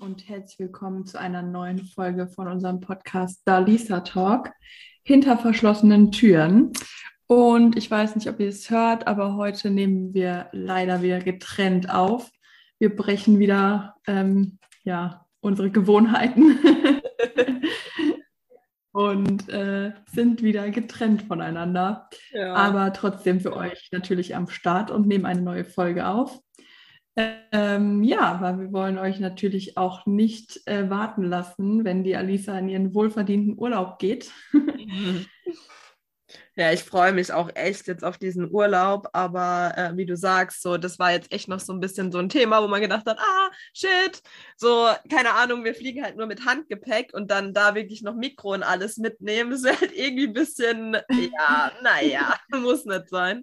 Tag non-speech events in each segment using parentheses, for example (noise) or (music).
und herzlich willkommen zu einer neuen Folge von unserem Podcast Dalisa Talk hinter verschlossenen Türen. Und ich weiß nicht, ob ihr es hört, aber heute nehmen wir leider wieder getrennt auf. Wir brechen wieder ähm, ja, unsere Gewohnheiten (laughs) und äh, sind wieder getrennt voneinander. Ja. Aber trotzdem für euch natürlich am Start und nehmen eine neue Folge auf. Ähm, ja, weil wir wollen euch natürlich auch nicht äh, warten lassen, wenn die Alisa in ihren wohlverdienten Urlaub geht. (laughs) Ja, ich freue mich auch echt jetzt auf diesen Urlaub, aber äh, wie du sagst, so das war jetzt echt noch so ein bisschen so ein Thema, wo man gedacht hat, ah, shit, so keine Ahnung, wir fliegen halt nur mit Handgepäck und dann da wirklich noch Mikro und alles mitnehmen, (laughs) wäre halt irgendwie ein bisschen, ja, naja, (laughs) muss nicht sein.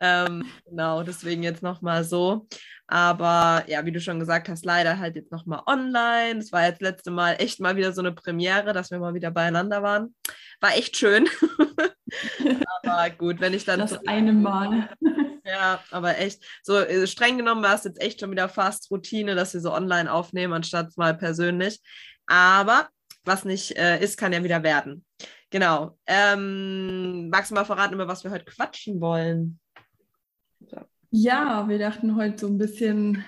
Ähm, genau, deswegen jetzt nochmal so. Aber ja, wie du schon gesagt hast, leider halt jetzt nochmal online. Es war jetzt das letzte Mal echt mal wieder so eine Premiere, dass wir mal wieder beieinander waren. War echt schön. (laughs) aber gut, wenn ich dann. Das eine Mal. (laughs) ja, aber echt. So äh, streng genommen war es jetzt echt schon wieder fast Routine, dass wir so online aufnehmen, anstatt mal persönlich. Aber was nicht äh, ist, kann ja wieder werden. Genau. Ähm, magst du mal verraten, über was wir heute quatschen wollen? Ja, wir dachten heute so ein bisschen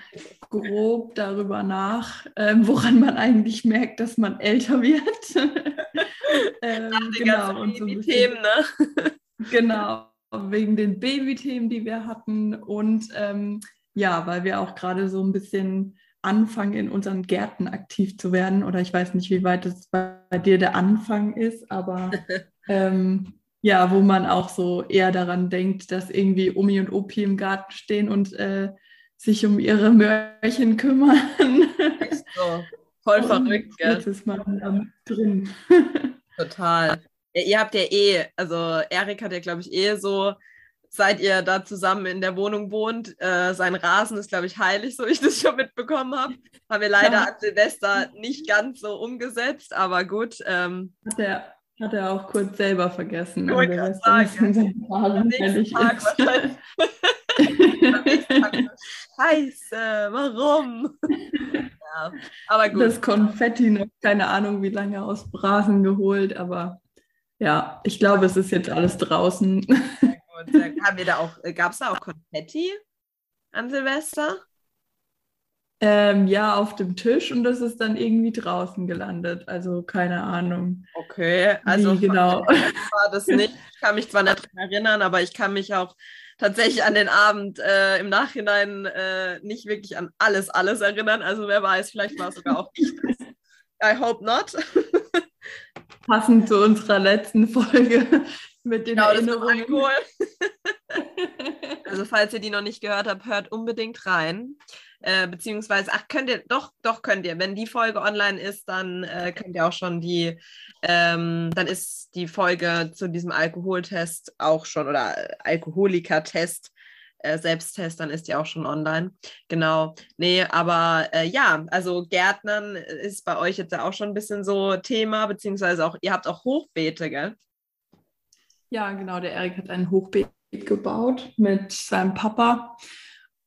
grob darüber nach, ähm, woran man eigentlich merkt, dass man älter wird. (laughs) ähm, genau, und so Themen, ne? genau, wegen den Baby-Themen, die wir hatten und ähm, ja, weil wir auch gerade so ein bisschen anfangen, in unseren Gärten aktiv zu werden. Oder ich weiß nicht, wie weit es bei, bei dir der Anfang ist, aber (laughs) ähm, ja, wo man auch so eher daran denkt, dass irgendwie Omi und Opi im Garten stehen und äh, sich um ihre Mörchen kümmern. So. Voll verrückt, gell? Jetzt ist man drin. Total. Ja, ihr habt ja eh, also Erik hat ja, glaube ich, eh so, seit ihr da zusammen in der Wohnung wohnt, äh, sein Rasen ist, glaube ich, heilig, so ich das schon mitbekommen habe. Haben wir leider ja. an Silvester nicht ganz so umgesetzt, aber gut. Ähm, hat er hat er auch kurz selber vergessen. Ich wollte gerade sagen. Scheiße, (laughs) warum? ja, aber gut. Das Konfetti noch keine Ahnung, wie lange aus Brasen geholt, aber ja, ich glaube, es ist jetzt alles draußen. Haben wir da auch, gab es da auch Konfetti an Silvester? Ähm, ja, auf dem Tisch und das ist dann irgendwie draußen gelandet. Also keine Ahnung. Okay, also Wie genau. war das nicht. Ich kann mich zwar nicht daran erinnern, aber ich kann mich auch tatsächlich an den Abend äh, im Nachhinein äh, nicht wirklich an alles, alles erinnern. Also wer weiß, vielleicht war es sogar auch ich. I hope not. (laughs) Passend zu unserer letzten Folge (laughs) mit den genau, Erinnerungen. (laughs) also falls ihr die noch nicht gehört habt, hört unbedingt rein. Äh, beziehungsweise, ach, könnt ihr, doch, doch könnt ihr. Wenn die Folge online ist, dann äh, könnt ihr auch schon die, ähm, dann ist die Folge zu diesem Alkoholtest auch schon oder Alkoholiker-Test, äh, Selbsttest, dann ist die auch schon online. Genau. Nee, aber äh, ja, also Gärtnern ist bei euch jetzt ja auch schon ein bisschen so Thema, beziehungsweise auch, ihr habt auch Hochbeete, gell? Ja, genau. Der Erik hat ein Hochbeet gebaut mit seinem Papa.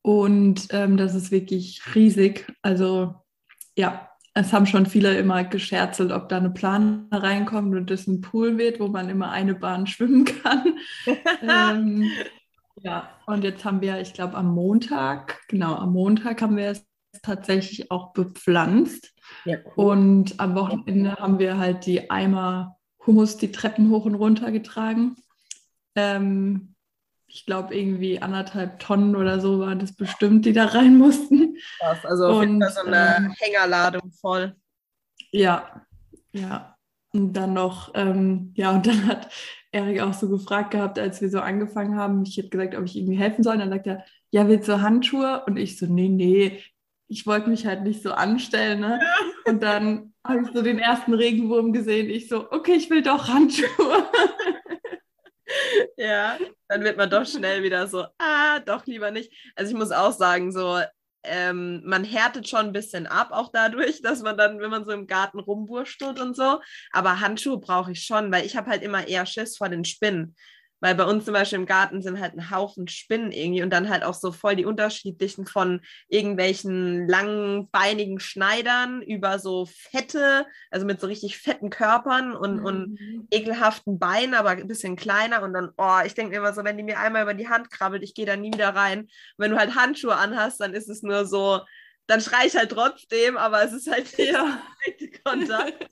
Und ähm, das ist wirklich riesig. Also ja, es haben schon viele immer gescherzelt, ob da eine Plane reinkommt und das ein Pool wird, wo man immer eine Bahn (laughs) schwimmen kann. ähm, ja, und jetzt haben wir, ich glaube, am Montag, genau, am Montag haben wir es tatsächlich auch bepflanzt. Ja, cool. Und am Wochenende haben wir halt die Eimer Hummus die Treppen hoch und runter getragen. Ähm, ich glaube, irgendwie anderthalb Tonnen oder so waren das bestimmt, die da rein mussten. Krass, also auf jeden Fall so eine ähm, Hängerladung voll. Ja, ja. Und dann noch, ähm, ja, und dann hat Erik auch so gefragt gehabt, als wir so angefangen haben. Ich habe gesagt, ob ich irgendwie helfen soll. Und dann sagt er, ja, willst du Handschuhe? Und ich so, nee, nee, ich wollte mich halt nicht so anstellen. Ne? (laughs) Und dann habe ich so den ersten Regenwurm gesehen. Ich so, okay, ich will doch Handschuhe. (laughs) (laughs) ja, dann wird man doch schnell wieder so, ah, doch lieber nicht. Also ich muss auch sagen, so, ähm, man härtet schon ein bisschen ab, auch dadurch, (laughs) dass man dann, wenn man so im Garten rumwurstelt und so. Aber Handschuhe brauche ich schon, weil ich habe halt immer eher Schiss vor den Spinnen. Weil bei uns zum Beispiel im Garten sind halt ein Haufen Spinnen irgendwie und dann halt auch so voll die unterschiedlichen von irgendwelchen langen, beinigen Schneidern über so fette, also mit so richtig fetten Körpern und, mhm. und ekelhaften Beinen, aber ein bisschen kleiner. Und dann, oh, ich denke mir immer so, wenn die mir einmal über die Hand krabbelt, ich gehe da nie wieder rein. Und wenn du halt Handschuhe anhast, dann ist es nur so, dann schrei ich halt trotzdem, aber es ist halt ja. (laughs) Kontakt.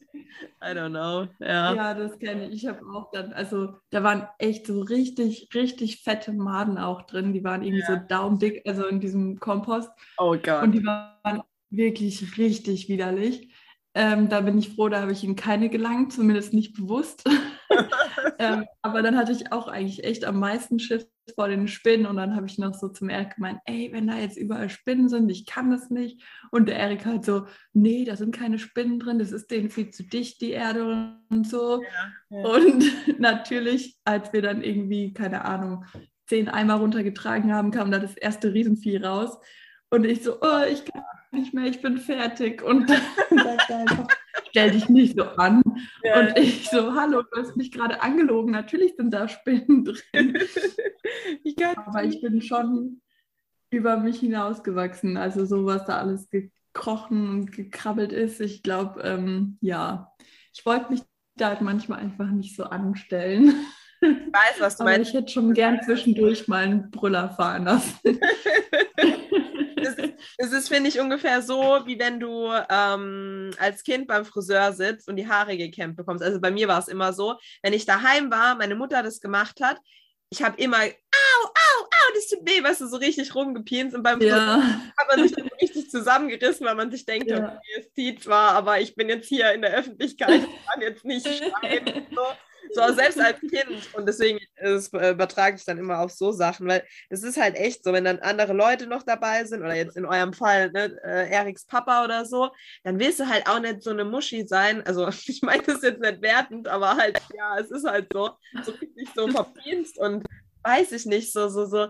I don't know. Ja, ja das kenne ich. Ich habe auch dann, also da waren echt so richtig, richtig fette Maden auch drin. Die waren irgendwie ja. so daumendick, also in diesem Kompost. Oh Gott. Und die waren wirklich richtig widerlich. Ähm, da bin ich froh, da habe ich ihm keine gelangt, zumindest nicht bewusst. (laughs) (laughs) ähm, aber dann hatte ich auch eigentlich echt am meisten Schiss vor den Spinnen und dann habe ich noch so zum Erik gemeint, ey, wenn da jetzt überall Spinnen sind, ich kann das nicht. Und der Erik halt so, nee, da sind keine Spinnen drin, das ist denen viel zu dicht, die Erde und so. Ja, ja. Und (laughs) natürlich, als wir dann irgendwie, keine Ahnung, zehn Eimer runtergetragen haben, kam da das erste Riesenvieh raus. Und ich so, oh, ich kann nicht mehr, ich bin fertig. Und (laughs) dann sagt er einfach, stell dich nicht so an. Ja. Und ich so, hallo, du hast mich gerade angelogen. Natürlich sind da Spinnen drin. (laughs) Ich Aber ich bin schon über mich hinausgewachsen. Also so, was da alles gekrochen und gekrabbelt ist. Ich glaube, ähm, ja, ich wollte mich da halt manchmal einfach nicht so anstellen. Ich weiß, was du Aber meinst. Ich hätte schon gern zwischendurch mal einen Brüller fahren lassen. (laughs) Es ist, finde ich, ungefähr so, wie wenn du ähm, als Kind beim Friseur sitzt und die Haare gekämmt bekommst. Also bei mir war es immer so, wenn ich daheim war, meine Mutter das gemacht hat, ich habe immer, au, au, au, das tut weh, weißt du, so richtig rumgepienst und beim Friseur ja. hat man sich dann richtig zusammengerissen, weil man sich denkt, ja. okay, es zieht zwar, aber ich bin jetzt hier in der Öffentlichkeit, ich kann jetzt nicht schreien. So. So, selbst als Kind. Und deswegen ist, übertrage ich dann immer auf so Sachen, weil es ist halt echt so, wenn dann andere Leute noch dabei sind oder jetzt in eurem Fall ne, äh, Eriks Papa oder so, dann willst du halt auch nicht so eine Muschi sein. Also (laughs) ich meine das jetzt nicht wertend, aber halt, ja, es ist halt so, so richtig so verpienst und weiß ich nicht, so, so, so,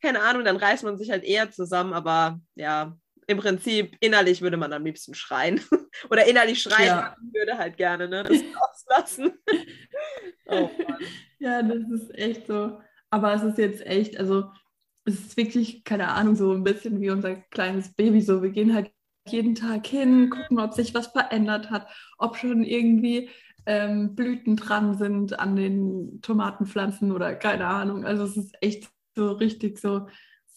keine Ahnung, dann reißt man sich halt eher zusammen, aber ja, im Prinzip innerlich würde man am liebsten schreien. (laughs) Oder innerlich schreien ja. würde halt gerne, ne? Das (laughs) auslassen. (laughs) oh Ja, das ist echt so. Aber es ist jetzt echt, also es ist wirklich, keine Ahnung, so ein bisschen wie unser kleines Baby. So, wir gehen halt jeden Tag hin, gucken, ob sich was verändert hat, ob schon irgendwie ähm, Blüten dran sind an den Tomatenpflanzen oder keine Ahnung. Also es ist echt so richtig so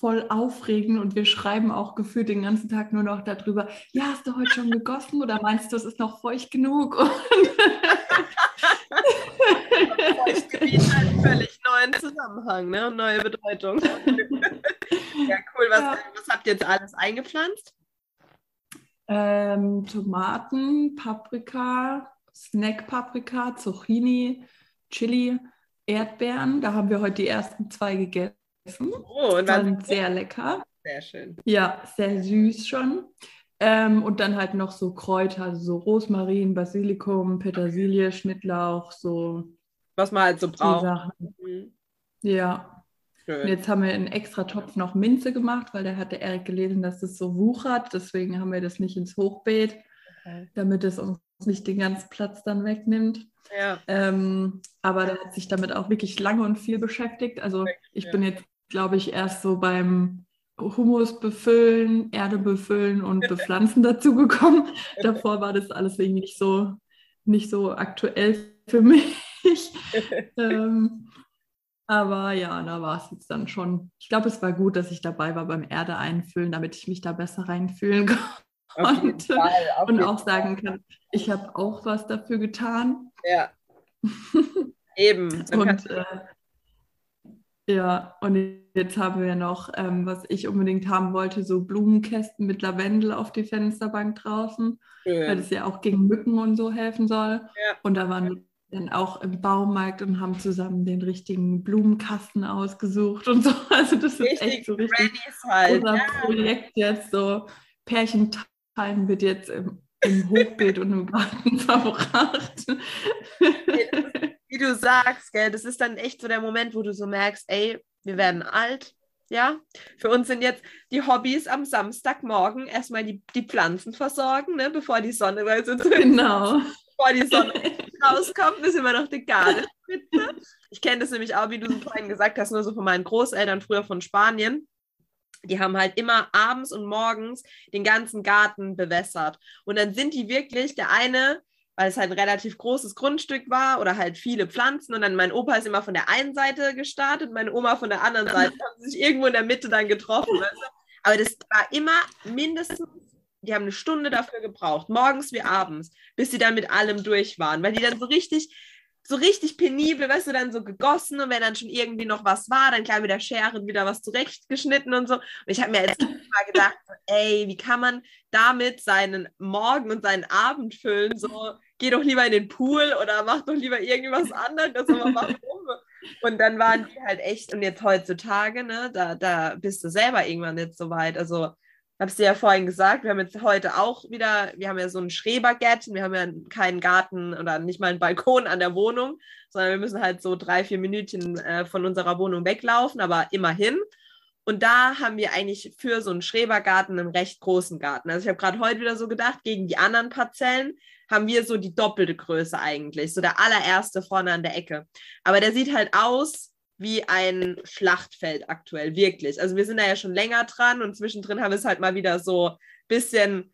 voll aufregen und wir schreiben auch gefühlt den ganzen Tag nur noch darüber, ja, hast du heute schon gegossen oder meinst du, es ist noch feucht genug? Feuchtgebiet hat einen völlig neuen Zusammenhang ne? und neue Bedeutung. ja, cool. Was, ja. was habt ihr jetzt alles eingepflanzt? Ähm, Tomaten, Paprika, Snack-Paprika, Zucchini, Chili, Erdbeeren. Da haben wir heute die ersten zwei gegessen. Oh, und waren sehr lecker. Sehr schön. Ja, sehr süß schon. Ähm, und dann halt noch so Kräuter, also so Rosmarin, Basilikum, Petersilie, Schnittlauch, so. Was man halt so braucht. Mhm. Ja. Schön. Und jetzt haben wir einen extra Topf noch Minze gemacht, weil da hat der Erik gelesen, dass es so wuchert. Deswegen haben wir das nicht ins Hochbeet, okay. damit es uns nicht den ganzen Platz dann wegnimmt. Ja. Ähm, aber der hat sich damit auch wirklich lange und viel beschäftigt. Also ich ja. bin jetzt glaube ich, erst so beim Humus befüllen, Erde befüllen und (laughs) bepflanzen dazu gekommen. Davor war das alles irgendwie nicht so, nicht so aktuell für mich. (laughs) ähm, aber ja, da war es jetzt dann schon. Ich glaube, es war gut, dass ich dabei war beim Erde einfüllen, damit ich mich da besser reinfühlen (laughs) konnte. Fall, und auch sagen kann, ich habe auch was dafür getan. Ja. Eben. und äh, ja, und jetzt haben wir noch, ähm, was ich unbedingt haben wollte, so Blumenkästen mit Lavendel auf die Fensterbank draußen, Schön. weil das ja auch gegen Mücken und so helfen soll. Ja. Und da waren wir dann auch im Baumarkt und haben zusammen den richtigen Blumenkasten ausgesucht und so. (laughs) Also das richtig ist echt so richtig halt. unser ja. Projekt jetzt so. Pärchenteilen wird jetzt im, im Hochbeet und im Garten (laughs) verbracht wie du sagst, gell, das ist dann echt so der Moment, wo du so merkst, ey, wir werden alt. Ja, für uns sind jetzt die Hobbys am Samstagmorgen erstmal die, die Pflanzen versorgen, ne, bevor die Sonne, weil so genau. bevor die Sonne (laughs) rauskommt, ist immer noch die Gartenspitze. Ich kenne das nämlich auch, wie du so vorhin gesagt hast, nur so von meinen Großeltern früher von Spanien. Die haben halt immer abends und morgens den ganzen Garten bewässert. Und dann sind die wirklich, der eine, weil es halt ein relativ großes Grundstück war oder halt viele Pflanzen. Und dann mein Opa ist immer von der einen Seite gestartet, meine Oma von der anderen Seite. (laughs) haben sich irgendwo in der Mitte dann getroffen. Weißt du? Aber das war immer mindestens die haben eine Stunde dafür gebraucht, morgens wie abends, bis sie dann mit allem durch waren, weil die dann so richtig, so richtig penibel, weißt du, dann so gegossen und wenn dann schon irgendwie noch was war, dann klar mit der Schere wieder was zurechtgeschnitten und so. Und ich habe mir als Kind mal gedacht, ey, wie kann man damit seinen Morgen und seinen Abend füllen? So, geh doch lieber in den Pool oder mach doch lieber irgendwas (laughs) anderes, aber warum? Und dann waren die halt echt, und jetzt heutzutage, ne, da, da bist du selber irgendwann nicht so weit. Also habe es dir ja vorhin gesagt, wir haben jetzt heute auch wieder, wir haben ja so ein Schrebergärtchen, wir haben ja keinen Garten oder nicht mal einen Balkon an der Wohnung, sondern wir müssen halt so drei, vier Minütchen äh, von unserer Wohnung weglaufen, aber immerhin. Und da haben wir eigentlich für so einen Schrebergarten einen recht großen Garten. Also ich habe gerade heute wieder so gedacht, gegen die anderen Parzellen haben wir so die doppelte Größe eigentlich, so der allererste vorne an der Ecke. Aber der sieht halt aus wie ein Schlachtfeld aktuell, wirklich. Also wir sind da ja schon länger dran und zwischendrin haben wir es halt mal wieder so ein bisschen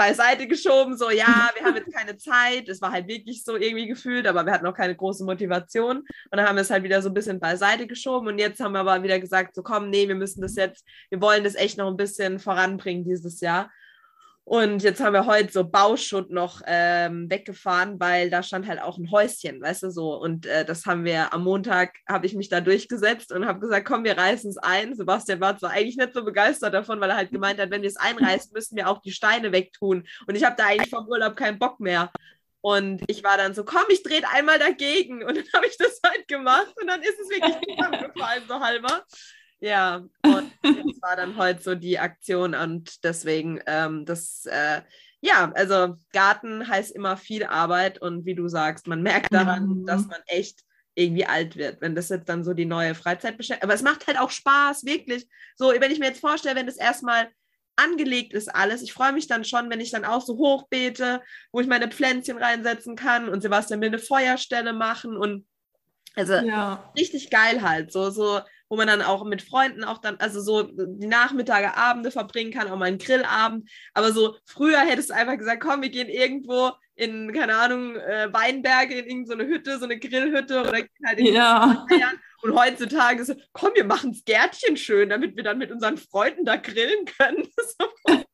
beiseite geschoben, so ja, wir haben jetzt keine Zeit. Es war halt wirklich so irgendwie gefühlt, aber wir hatten auch keine große Motivation. Und dann haben wir es halt wieder so ein bisschen beiseite geschoben und jetzt haben wir aber wieder gesagt, so komm, nee, wir müssen das jetzt, wir wollen das echt noch ein bisschen voranbringen dieses Jahr. Und jetzt haben wir heute so Bauschutt noch ähm, weggefahren, weil da stand halt auch ein Häuschen, weißt du so. Und äh, das haben wir am Montag, habe ich mich da durchgesetzt und habe gesagt, komm, wir reißen es ein. Sebastian war zwar eigentlich nicht so begeistert davon, weil er halt gemeint hat, wenn wir es einreißen, müssen wir auch die Steine wegtun. Und ich habe da eigentlich vom Urlaub keinen Bock mehr. Und ich war dann so, komm, ich drehe einmal dagegen. Und dann habe ich das halt gemacht und dann ist es wirklich (laughs) zusammengefallen, so halber. Ja, und das war dann heute so die Aktion und deswegen ähm, das, äh, ja, also Garten heißt immer viel Arbeit und wie du sagst, man merkt daran, mhm. dass man echt irgendwie alt wird, wenn das jetzt dann so die neue Freizeitbeschäftigung, aber es macht halt auch Spaß, wirklich. So, wenn ich mir jetzt vorstelle, wenn das erstmal angelegt ist alles. Ich freue mich dann schon, wenn ich dann auch so hochbeete, wo ich meine Pflänzchen reinsetzen kann und Sebastian will eine Feuerstelle machen und also ja. richtig geil halt. So, so wo man dann auch mit Freunden auch dann, also so die Nachmittage, Abende verbringen kann, auch mal einen Grillabend. Aber so früher hättest du einfach gesagt, komm, wir gehen irgendwo in, keine Ahnung, äh, Weinberge, in irgendeine Hütte, so eine Grillhütte oder halt in ja. Und heutzutage so, komm, wir machen das Gärtchen schön, damit wir dann mit unseren Freunden da grillen können. (laughs)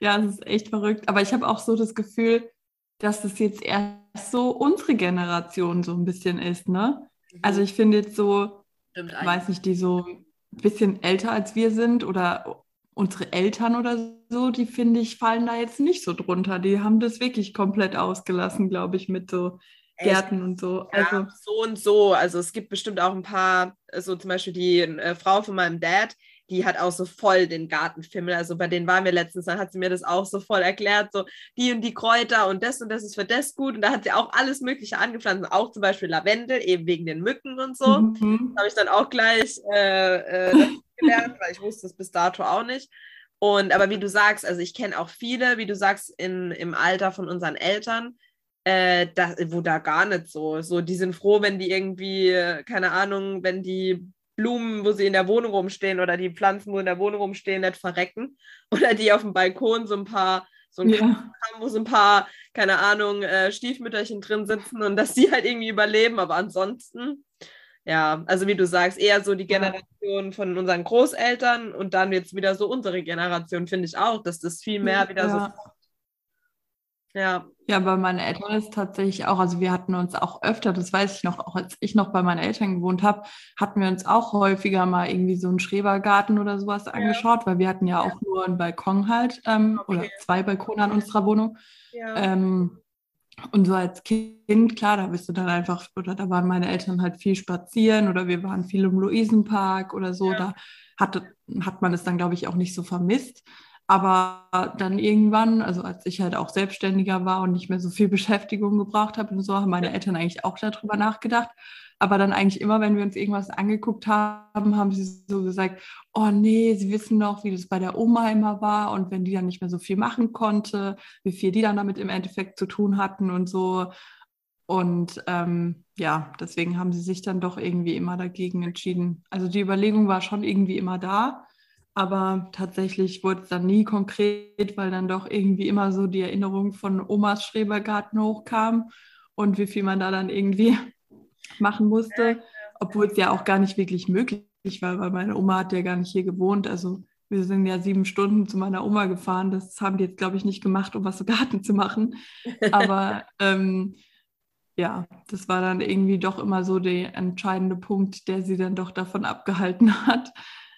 ja, das ist echt verrückt. Aber ich habe auch so das Gefühl, dass das jetzt erst so unsere Generation so ein bisschen ist, ne? Also ich finde jetzt so, Stimmt weiß nicht, die so ein bisschen älter als wir sind oder unsere Eltern oder so, die finde ich, fallen da jetzt nicht so drunter. Die haben das wirklich komplett ausgelassen, glaube ich, mit so Gärten Echt? und so. Also ja, so und so. Also es gibt bestimmt auch ein paar, so zum Beispiel die äh, Frau von meinem Dad, die hat auch so voll den Gartenfimmel. Also bei denen waren wir letztens, dann hat sie mir das auch so voll erklärt, so die und die Kräuter und das und das ist für das gut. Und da hat sie auch alles Mögliche angepflanzt, auch zum Beispiel Lavendel, eben wegen den Mücken und so. Mhm. habe ich dann auch gleich äh, äh, (laughs) gelernt, weil ich wusste es bis dato auch nicht. Und aber wie du sagst, also ich kenne auch viele, wie du sagst, in, im Alter von unseren Eltern, äh, da, wo da gar nicht so. So, die sind froh, wenn die irgendwie, keine Ahnung, wenn die Blumen, wo sie in der Wohnung rumstehen oder die Pflanzen, wo in der Wohnung rumstehen, nicht verrecken. (laughs) Oder die auf dem Balkon so ein paar, so ein ja. haben, wo so ein paar, keine Ahnung, äh, Stiefmütterchen drin sitzen und dass sie halt irgendwie überleben. Aber ansonsten, ja, also wie du sagst, eher so die Generation von unseren Großeltern und dann jetzt wieder so unsere Generation, finde ich auch, dass das viel mehr wieder ja. so ja. Ja, bei meinen Eltern ist tatsächlich auch, also wir hatten uns auch öfter, das weiß ich noch, auch als ich noch bei meinen Eltern gewohnt habe, hatten wir uns auch häufiger mal irgendwie so einen Schrebergarten oder sowas ja. angeschaut, weil wir hatten ja auch nur einen Balkon halt ähm, okay. oder zwei Balkone an unserer Wohnung. Ja. Ähm, und so als Kind, klar, da bist du dann einfach, oder da waren meine Eltern halt viel spazieren oder wir waren viel im Luisenpark oder so, ja. da hat, hat man es dann, glaube ich, auch nicht so vermisst. Aber dann irgendwann, also als ich halt auch selbstständiger war und nicht mehr so viel (laughs) Beschäftigung gebraucht habe und so, haben meine Eltern eigentlich auch darüber nachgedacht. Aber dann eigentlich immer, wenn wir uns irgendwas angeguckt haben, haben sie so gesagt, oh nee, sie wissen noch, wie das bei der Oma immer war und wenn die dann nicht mehr so viel machen konnte, wie viel die dann damit im Endeffekt zu tun hatten und so. Und ähm, ja, deswegen haben sie sich dann doch irgendwie immer dagegen entschieden. Also die Überlegung war schon irgendwie immer da, aber tatsächlich wurde es dann nie konkret, weil dann doch irgendwie immer so die Erinnerung von Omas Schrebergarten hochkam und wie viel man da dann irgendwie (laughs) machen musste, obwohl es ja auch gar nicht wirklich möglich war, weil meine Oma hat ja gar nicht hier gewohnt. Also wir sind ja sieben Stunden zu meiner Oma gefahren. Das haben die jetzt, glaube ich, nicht gemacht, um was im Garten zu machen. Aber (laughs) ähm, ja, das war dann irgendwie doch immer so der entscheidende Punkt, der sie dann doch davon abgehalten hat.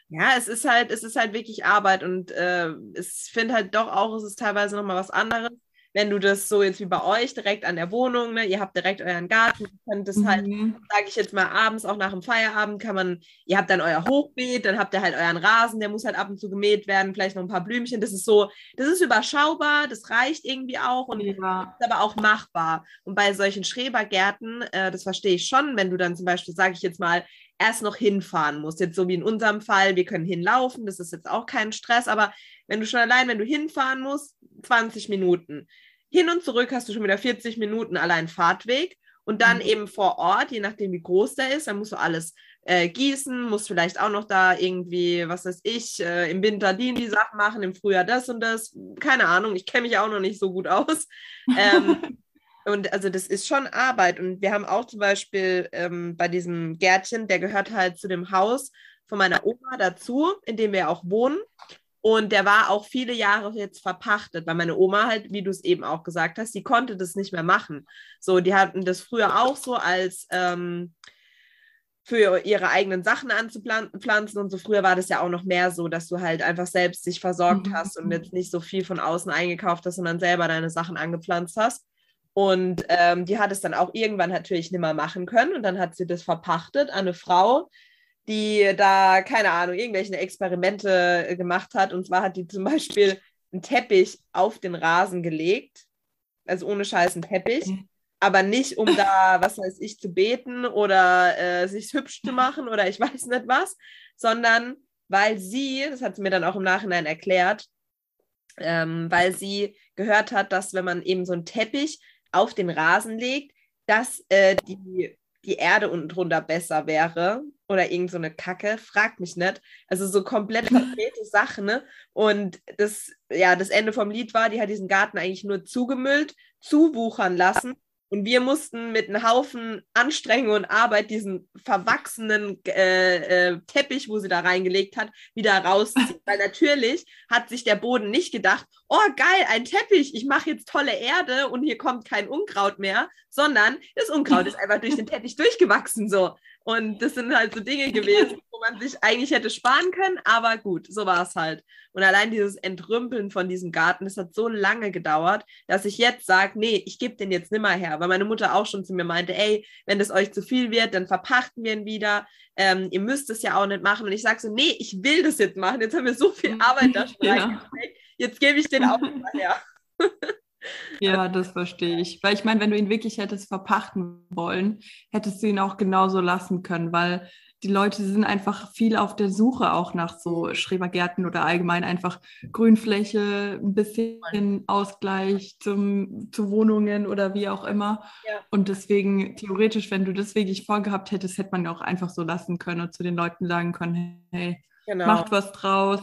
Ja, es ist halt, es ist halt wirklich Arbeit und äh, ich finde halt doch auch, es ist teilweise nochmal was anderes, wenn du das so jetzt wie bei euch direkt an der Wohnung, ne, ihr habt direkt euren Garten, könnt das halt, mhm. halt, sage ich jetzt mal, abends auch nach dem Feierabend kann man, ihr habt dann euer Hochbeet, dann habt ihr halt euren Rasen, der muss halt ab und zu gemäht werden, vielleicht noch ein paar Blümchen. Das ist so, das ist überschaubar, das reicht irgendwie auch und ja. ist aber auch machbar. Und bei solchen Schrebergärten, äh, das verstehe ich schon, wenn du dann zum Beispiel, sage ich jetzt mal, erst noch hinfahren musst. Jetzt so wie in unserem Fall, wir können hinlaufen, das ist jetzt auch kein Stress, aber wenn du schon allein, wenn du hinfahren musst, 20 Minuten. Hin und zurück hast du schon wieder 40 Minuten allein Fahrtweg und dann mhm. eben vor Ort, je nachdem wie groß der ist, dann musst du alles äh, gießen, musst vielleicht auch noch da irgendwie, was weiß ich, äh, im Winter die, die Sachen machen, im Frühjahr das und das. Keine Ahnung, ich kenne mich auch noch nicht so gut aus. (laughs) Ähm, Und also das ist schon Arbeit. Und wir haben auch zum Beispiel ähm, bei diesem Gärtchen, der gehört halt zu dem Haus von meiner Oma dazu, in dem wir auch wohnen. Und der war auch viele Jahre jetzt verpachtet, weil meine Oma halt, wie du es eben auch gesagt hast, die konnte das nicht mehr machen. So, die hatten das früher auch so als ähm, für ihre eigenen Sachen anzupflanzen und so. Früher war das ja auch noch mehr so, dass du halt einfach selbst dich versorgt mhm. hast und jetzt nicht so viel von außen eingekauft hast, sondern selber deine Sachen angepflanzt hast. Und ähm, die hat es dann auch irgendwann natürlich nicht mehr machen können. Und dann hat sie das verpachtet an eine Frau, die da, keine Ahnung, irgendwelche Experimente äh, gemacht hat. Und zwar hat die zum Beispiel einen Teppich auf den Rasen gelegt. Also ohne Scheiß einen Teppich. Aber nicht, um da, (laughs) was weiß ich, zu beten oder äh, sich hübsch zu machen oder ich weiß nicht was, sondern weil sie, das hat sie mir dann auch im Nachhinein erklärt, ähm, weil sie gehört hat, dass wenn man eben so einen Teppich auf den Rasen legt, dass äh, die, die Erde unten drunter besser wäre oder irgend so eine Kacke, fragt mich nicht. Also so komplett (laughs) konkrete Sachen. Ne? Und das, ja, das Ende vom Lied war, die hat diesen Garten eigentlich nur zugemüllt, zuwuchern lassen und wir mussten mit einem Haufen Anstrengung und Arbeit diesen verwachsenen äh, äh, Teppich, wo sie da reingelegt hat, wieder rausziehen. (laughs) Weil natürlich hat sich der Boden nicht gedacht, oh geil, ein Teppich, ich mache jetzt tolle Erde und hier kommt kein Unkraut mehr, sondern das Unkraut ist (laughs) einfach durch den Teppich durchgewachsen so. Und das sind halt so Dinge gewesen, wo man sich eigentlich hätte sparen können, aber gut, so war es halt. Und allein dieses Entrümpeln von diesem Garten, das hat so lange gedauert, dass ich jetzt sage, nee, ich gebe den jetzt nimmer her, weil meine Mutter auch schon zu mir meinte, ey, wenn das euch zu viel wird, dann verpachten wir ihn wieder. Ähm, ihr müsst es ja auch nicht machen. Und ich sage so, nee, ich will das jetzt machen. Jetzt haben wir so viel (laughs) Arbeit da schon ja. reingesteckt. Jetzt gebe ich den auch nicht her. (laughs) Ja, das verstehe ich. Weil ich meine, wenn du ihn wirklich hättest verpachten wollen, hättest du ihn auch genauso lassen können, weil die Leute sind einfach viel auf der Suche auch nach so Schrebergärten oder allgemein einfach Grünfläche, ein bisschen Ausgleich zum, zu Wohnungen oder wie auch immer. Ja. Und deswegen, theoretisch, wenn du das wirklich vorgehabt hättest, hätte man auch einfach so lassen können und zu den Leuten sagen können, hey, genau. macht was draus.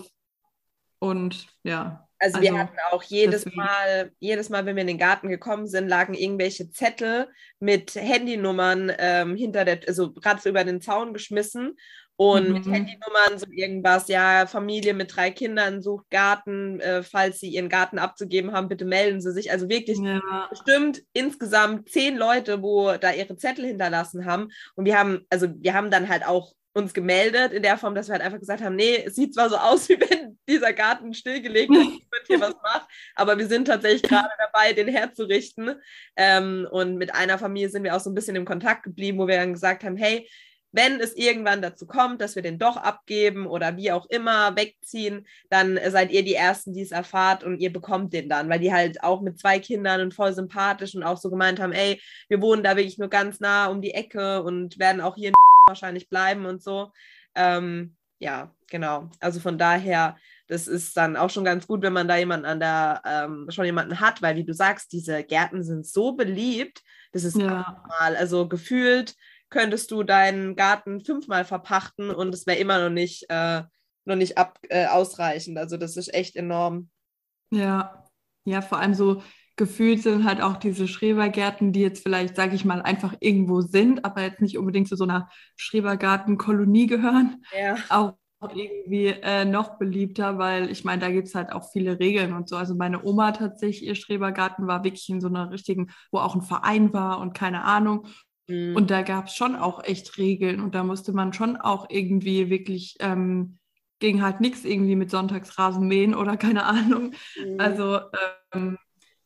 Und ja, also, also, wir hatten auch jedes deswegen. Mal, jedes Mal, wenn wir in den Garten gekommen sind, lagen irgendwelche Zettel mit Handynummern ähm, hinter der, also gerade so über den Zaun geschmissen und mhm. mit Handynummern so irgendwas, ja, Familie mit drei Kindern sucht Garten, äh, falls sie ihren Garten abzugeben haben, bitte melden sie sich. Also wirklich ja. bestimmt insgesamt zehn Leute, wo da ihre Zettel hinterlassen haben. Und wir haben, also wir haben dann halt auch uns gemeldet in der Form, dass wir halt einfach gesagt haben, nee, es sieht zwar so aus, (laughs) wie wenn dieser Garten stillgelegt ist, (laughs) und hier was macht, aber wir sind tatsächlich gerade dabei, den herzurichten. Ähm, und mit einer Familie sind wir auch so ein bisschen im Kontakt geblieben, wo wir dann gesagt haben, hey, wenn es irgendwann dazu kommt, dass wir den doch abgeben oder wie auch immer wegziehen, dann seid ihr die Ersten, die es erfahrt und ihr bekommt den dann, weil die halt auch mit zwei Kindern und voll sympathisch und auch so gemeint haben, ey, wir wohnen da wirklich nur ganz nah um die Ecke und werden auch hier in wahrscheinlich bleiben und so. Ähm, ja, genau. Also von daher, das ist dann auch schon ganz gut, wenn man da jemanden an der, ähm, schon jemanden hat, weil wie du sagst, diese Gärten sind so beliebt, das ist ja. normal. Also gefühlt könntest du deinen Garten fünfmal verpachten und es wäre immer noch nicht, äh, noch nicht ab, äh, ausreichend. Also das ist echt enorm. Ja, ja, vor allem so gefühlt sind halt auch diese Schrebergärten, die jetzt vielleicht, sage ich mal, einfach irgendwo sind, aber jetzt nicht unbedingt zu so einer Schrebergartenkolonie gehören, ja. auch irgendwie äh, noch beliebter, weil ich meine, da gibt es halt auch viele Regeln und so. Also meine Oma tatsächlich, ihr Schrebergarten war wirklich in so einer richtigen, wo auch ein Verein war und keine Ahnung. Mhm. Und da gab es schon auch echt Regeln und da musste man schon auch irgendwie wirklich, ähm, ging halt nichts irgendwie mit Sonntagsrasen mähen oder keine Ahnung. Mhm. Also ähm,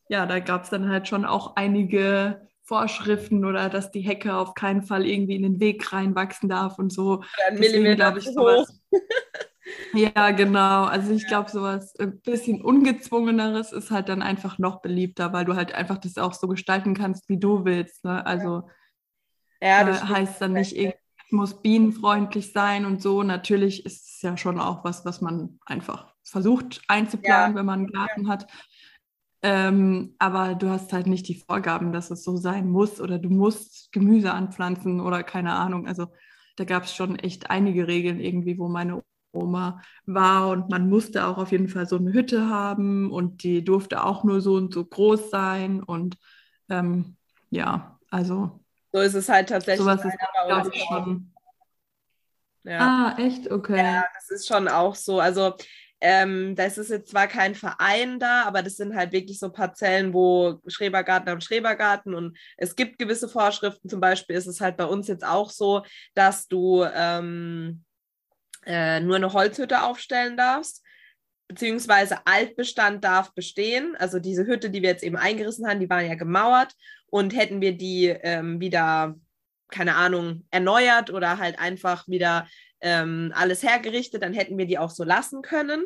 ja, da gab es dann halt schon auch einige Vorschriften oder dass die Hecke auf keinen Fall irgendwie in den Weg reinwachsen darf und so. Ein Millimeter ich, hoch. (laughs) ja, genau. Also ich glaube, sowas ein bisschen ungezwungeneres ist halt dann einfach noch beliebter, weil du halt einfach das auch so gestalten kannst, wie du willst. Ne? Also ja, das äh, heißt dann nicht, es muss bienenfreundlich sein und so. Natürlich ist es ja schon auch was, was man einfach versucht einzuplanen, ja. wenn man einen Garten ja. hat. Ähm, aber du hast halt nicht die Vorgaben, dass es so sein muss oder du musst Gemüse anpflanzen oder keine Ahnung. Also da gab es schon echt einige Regeln irgendwie, wo meine Oma war und man musste auch auf jeden Fall so eine Hütte haben und die durfte auch nur so und so groß sein und ähm, ja, also so ist es halt tatsächlich. Sowas ist, schon. Ja. Ah, echt? Okay. Ja, das ist schon auch so. Also ähm, das ist jetzt zwar kein Verein da, aber das sind halt wirklich so Parzellen, wo Schrebergarten am Schrebergarten und es gibt gewisse Vorschriften. Zum Beispiel ist es halt bei uns jetzt auch so, dass du ähm, äh, nur eine Holzhütte aufstellen darfst beziehungsweise Altbestand darf bestehen. Also diese Hütte, die wir jetzt eben eingerissen haben, die waren ja gemauert und hätten wir die ähm, wieder, keine Ahnung, erneuert oder halt einfach wieder ähm, alles hergerichtet, dann hätten wir die auch so lassen können.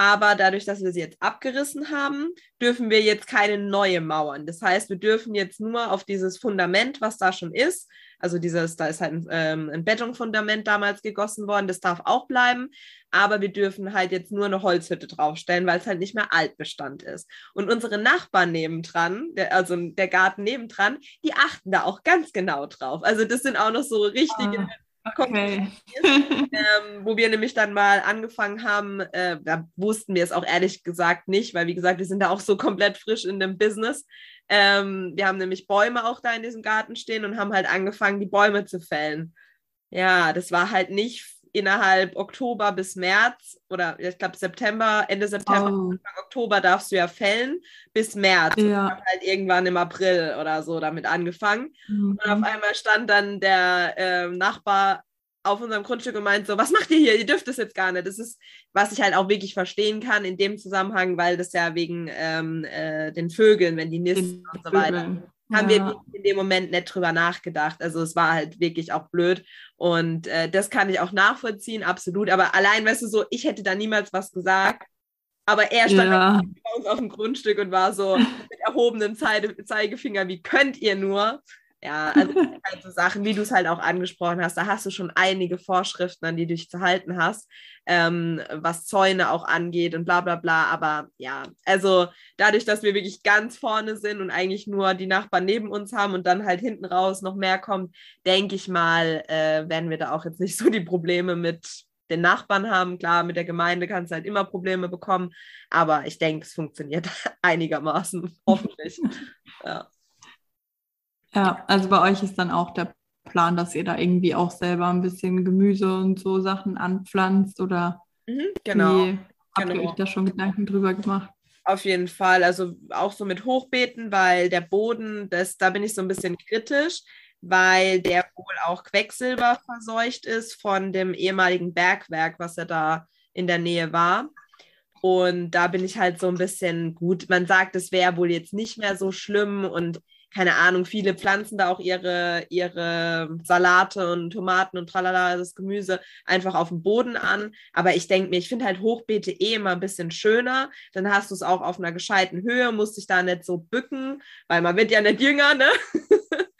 Aber dadurch, dass wir sie jetzt abgerissen haben, dürfen wir jetzt keine neue Mauern. Das heißt, wir dürfen jetzt nur auf dieses Fundament, was da schon ist, also dieses, da ist halt ein, ähm, ein Betonfundament damals gegossen worden, das darf auch bleiben. Aber wir dürfen halt jetzt nur eine Holzhütte draufstellen, weil es halt nicht mehr Altbestand ist. Und unsere Nachbarn nebendran, der, also der Garten nebendran, die achten da auch ganz genau drauf. Also das sind auch noch so richtige ah. Okay. (laughs) ähm, wo wir nämlich dann mal angefangen haben, äh, da wussten wir es auch ehrlich gesagt nicht, weil wie gesagt, wir sind da auch so komplett frisch in dem Business. Ähm, wir haben nämlich Bäume auch da in diesem Garten stehen und haben halt angefangen, die Bäume zu fällen. Ja, das war halt nicht innerhalb Oktober bis März oder ich glaube September, Ende September, oh. Anfang Oktober darfst du ja fällen bis März. Ja. Und halt irgendwann im April oder so damit angefangen. Mhm. Und auf einmal stand dann der äh, Nachbar auf unserem Grundstück und meint so, was macht ihr hier? Ihr dürft das jetzt gar nicht. Das ist, was ich halt auch wirklich verstehen kann in dem Zusammenhang, weil das ja wegen ähm, äh, den Vögeln, wenn die nisten und so weiter haben ja. wir in dem Moment nicht drüber nachgedacht. Also es war halt wirklich auch blöd. Und äh, das kann ich auch nachvollziehen, absolut. Aber allein, weißt du, so, ich hätte da niemals was gesagt. Aber er stand ja. Halt bei uns auf dem Grundstück und war so (laughs) mit erhobenem Zeigefinger, wie könnt ihr nur? Ja, (laughs) also halt so Sachen, wie du es halt auch angesprochen hast, da hast du schon einige Vorschriften, an die du dich zu halten hast, ähm, was Zäune auch angeht und bla bla bla. Aber ja, also dadurch, dass wir wirklich ganz vorne sind und eigentlich nur die Nachbarn neben uns haben und dann halt hinten raus noch mehr kommt, denke ich mal, äh, werden wir da auch jetzt nicht so die Probleme mit den Nachbarn haben. Klar, mit der Gemeinde kannst du halt immer Probleme bekommen, aber ich denke, es funktioniert (laughs) einigermaßen, hoffentlich. (laughs) ja. Ja, also bei euch ist dann auch der Plan, dass ihr da irgendwie auch selber ein bisschen Gemüse und so Sachen anpflanzt oder mhm, genau. Wie habt genau. ihr euch da schon Gedanken drüber gemacht? Auf jeden Fall, also auch so mit Hochbeeten, weil der Boden, das, da bin ich so ein bisschen kritisch, weil der wohl auch Quecksilber verseucht ist von dem ehemaligen Bergwerk, was ja da in der Nähe war. Und da bin ich halt so ein bisschen gut. Man sagt, es wäre wohl jetzt nicht mehr so schlimm und keine Ahnung, viele pflanzen da auch ihre, ihre Salate und Tomaten und tralala, das Gemüse einfach auf dem Boden an. Aber ich denke mir, ich finde halt Hochbeete eh immer ein bisschen schöner. Dann hast du es auch auf einer gescheiten Höhe, musst dich da nicht so bücken, weil man wird ja nicht jünger, ne?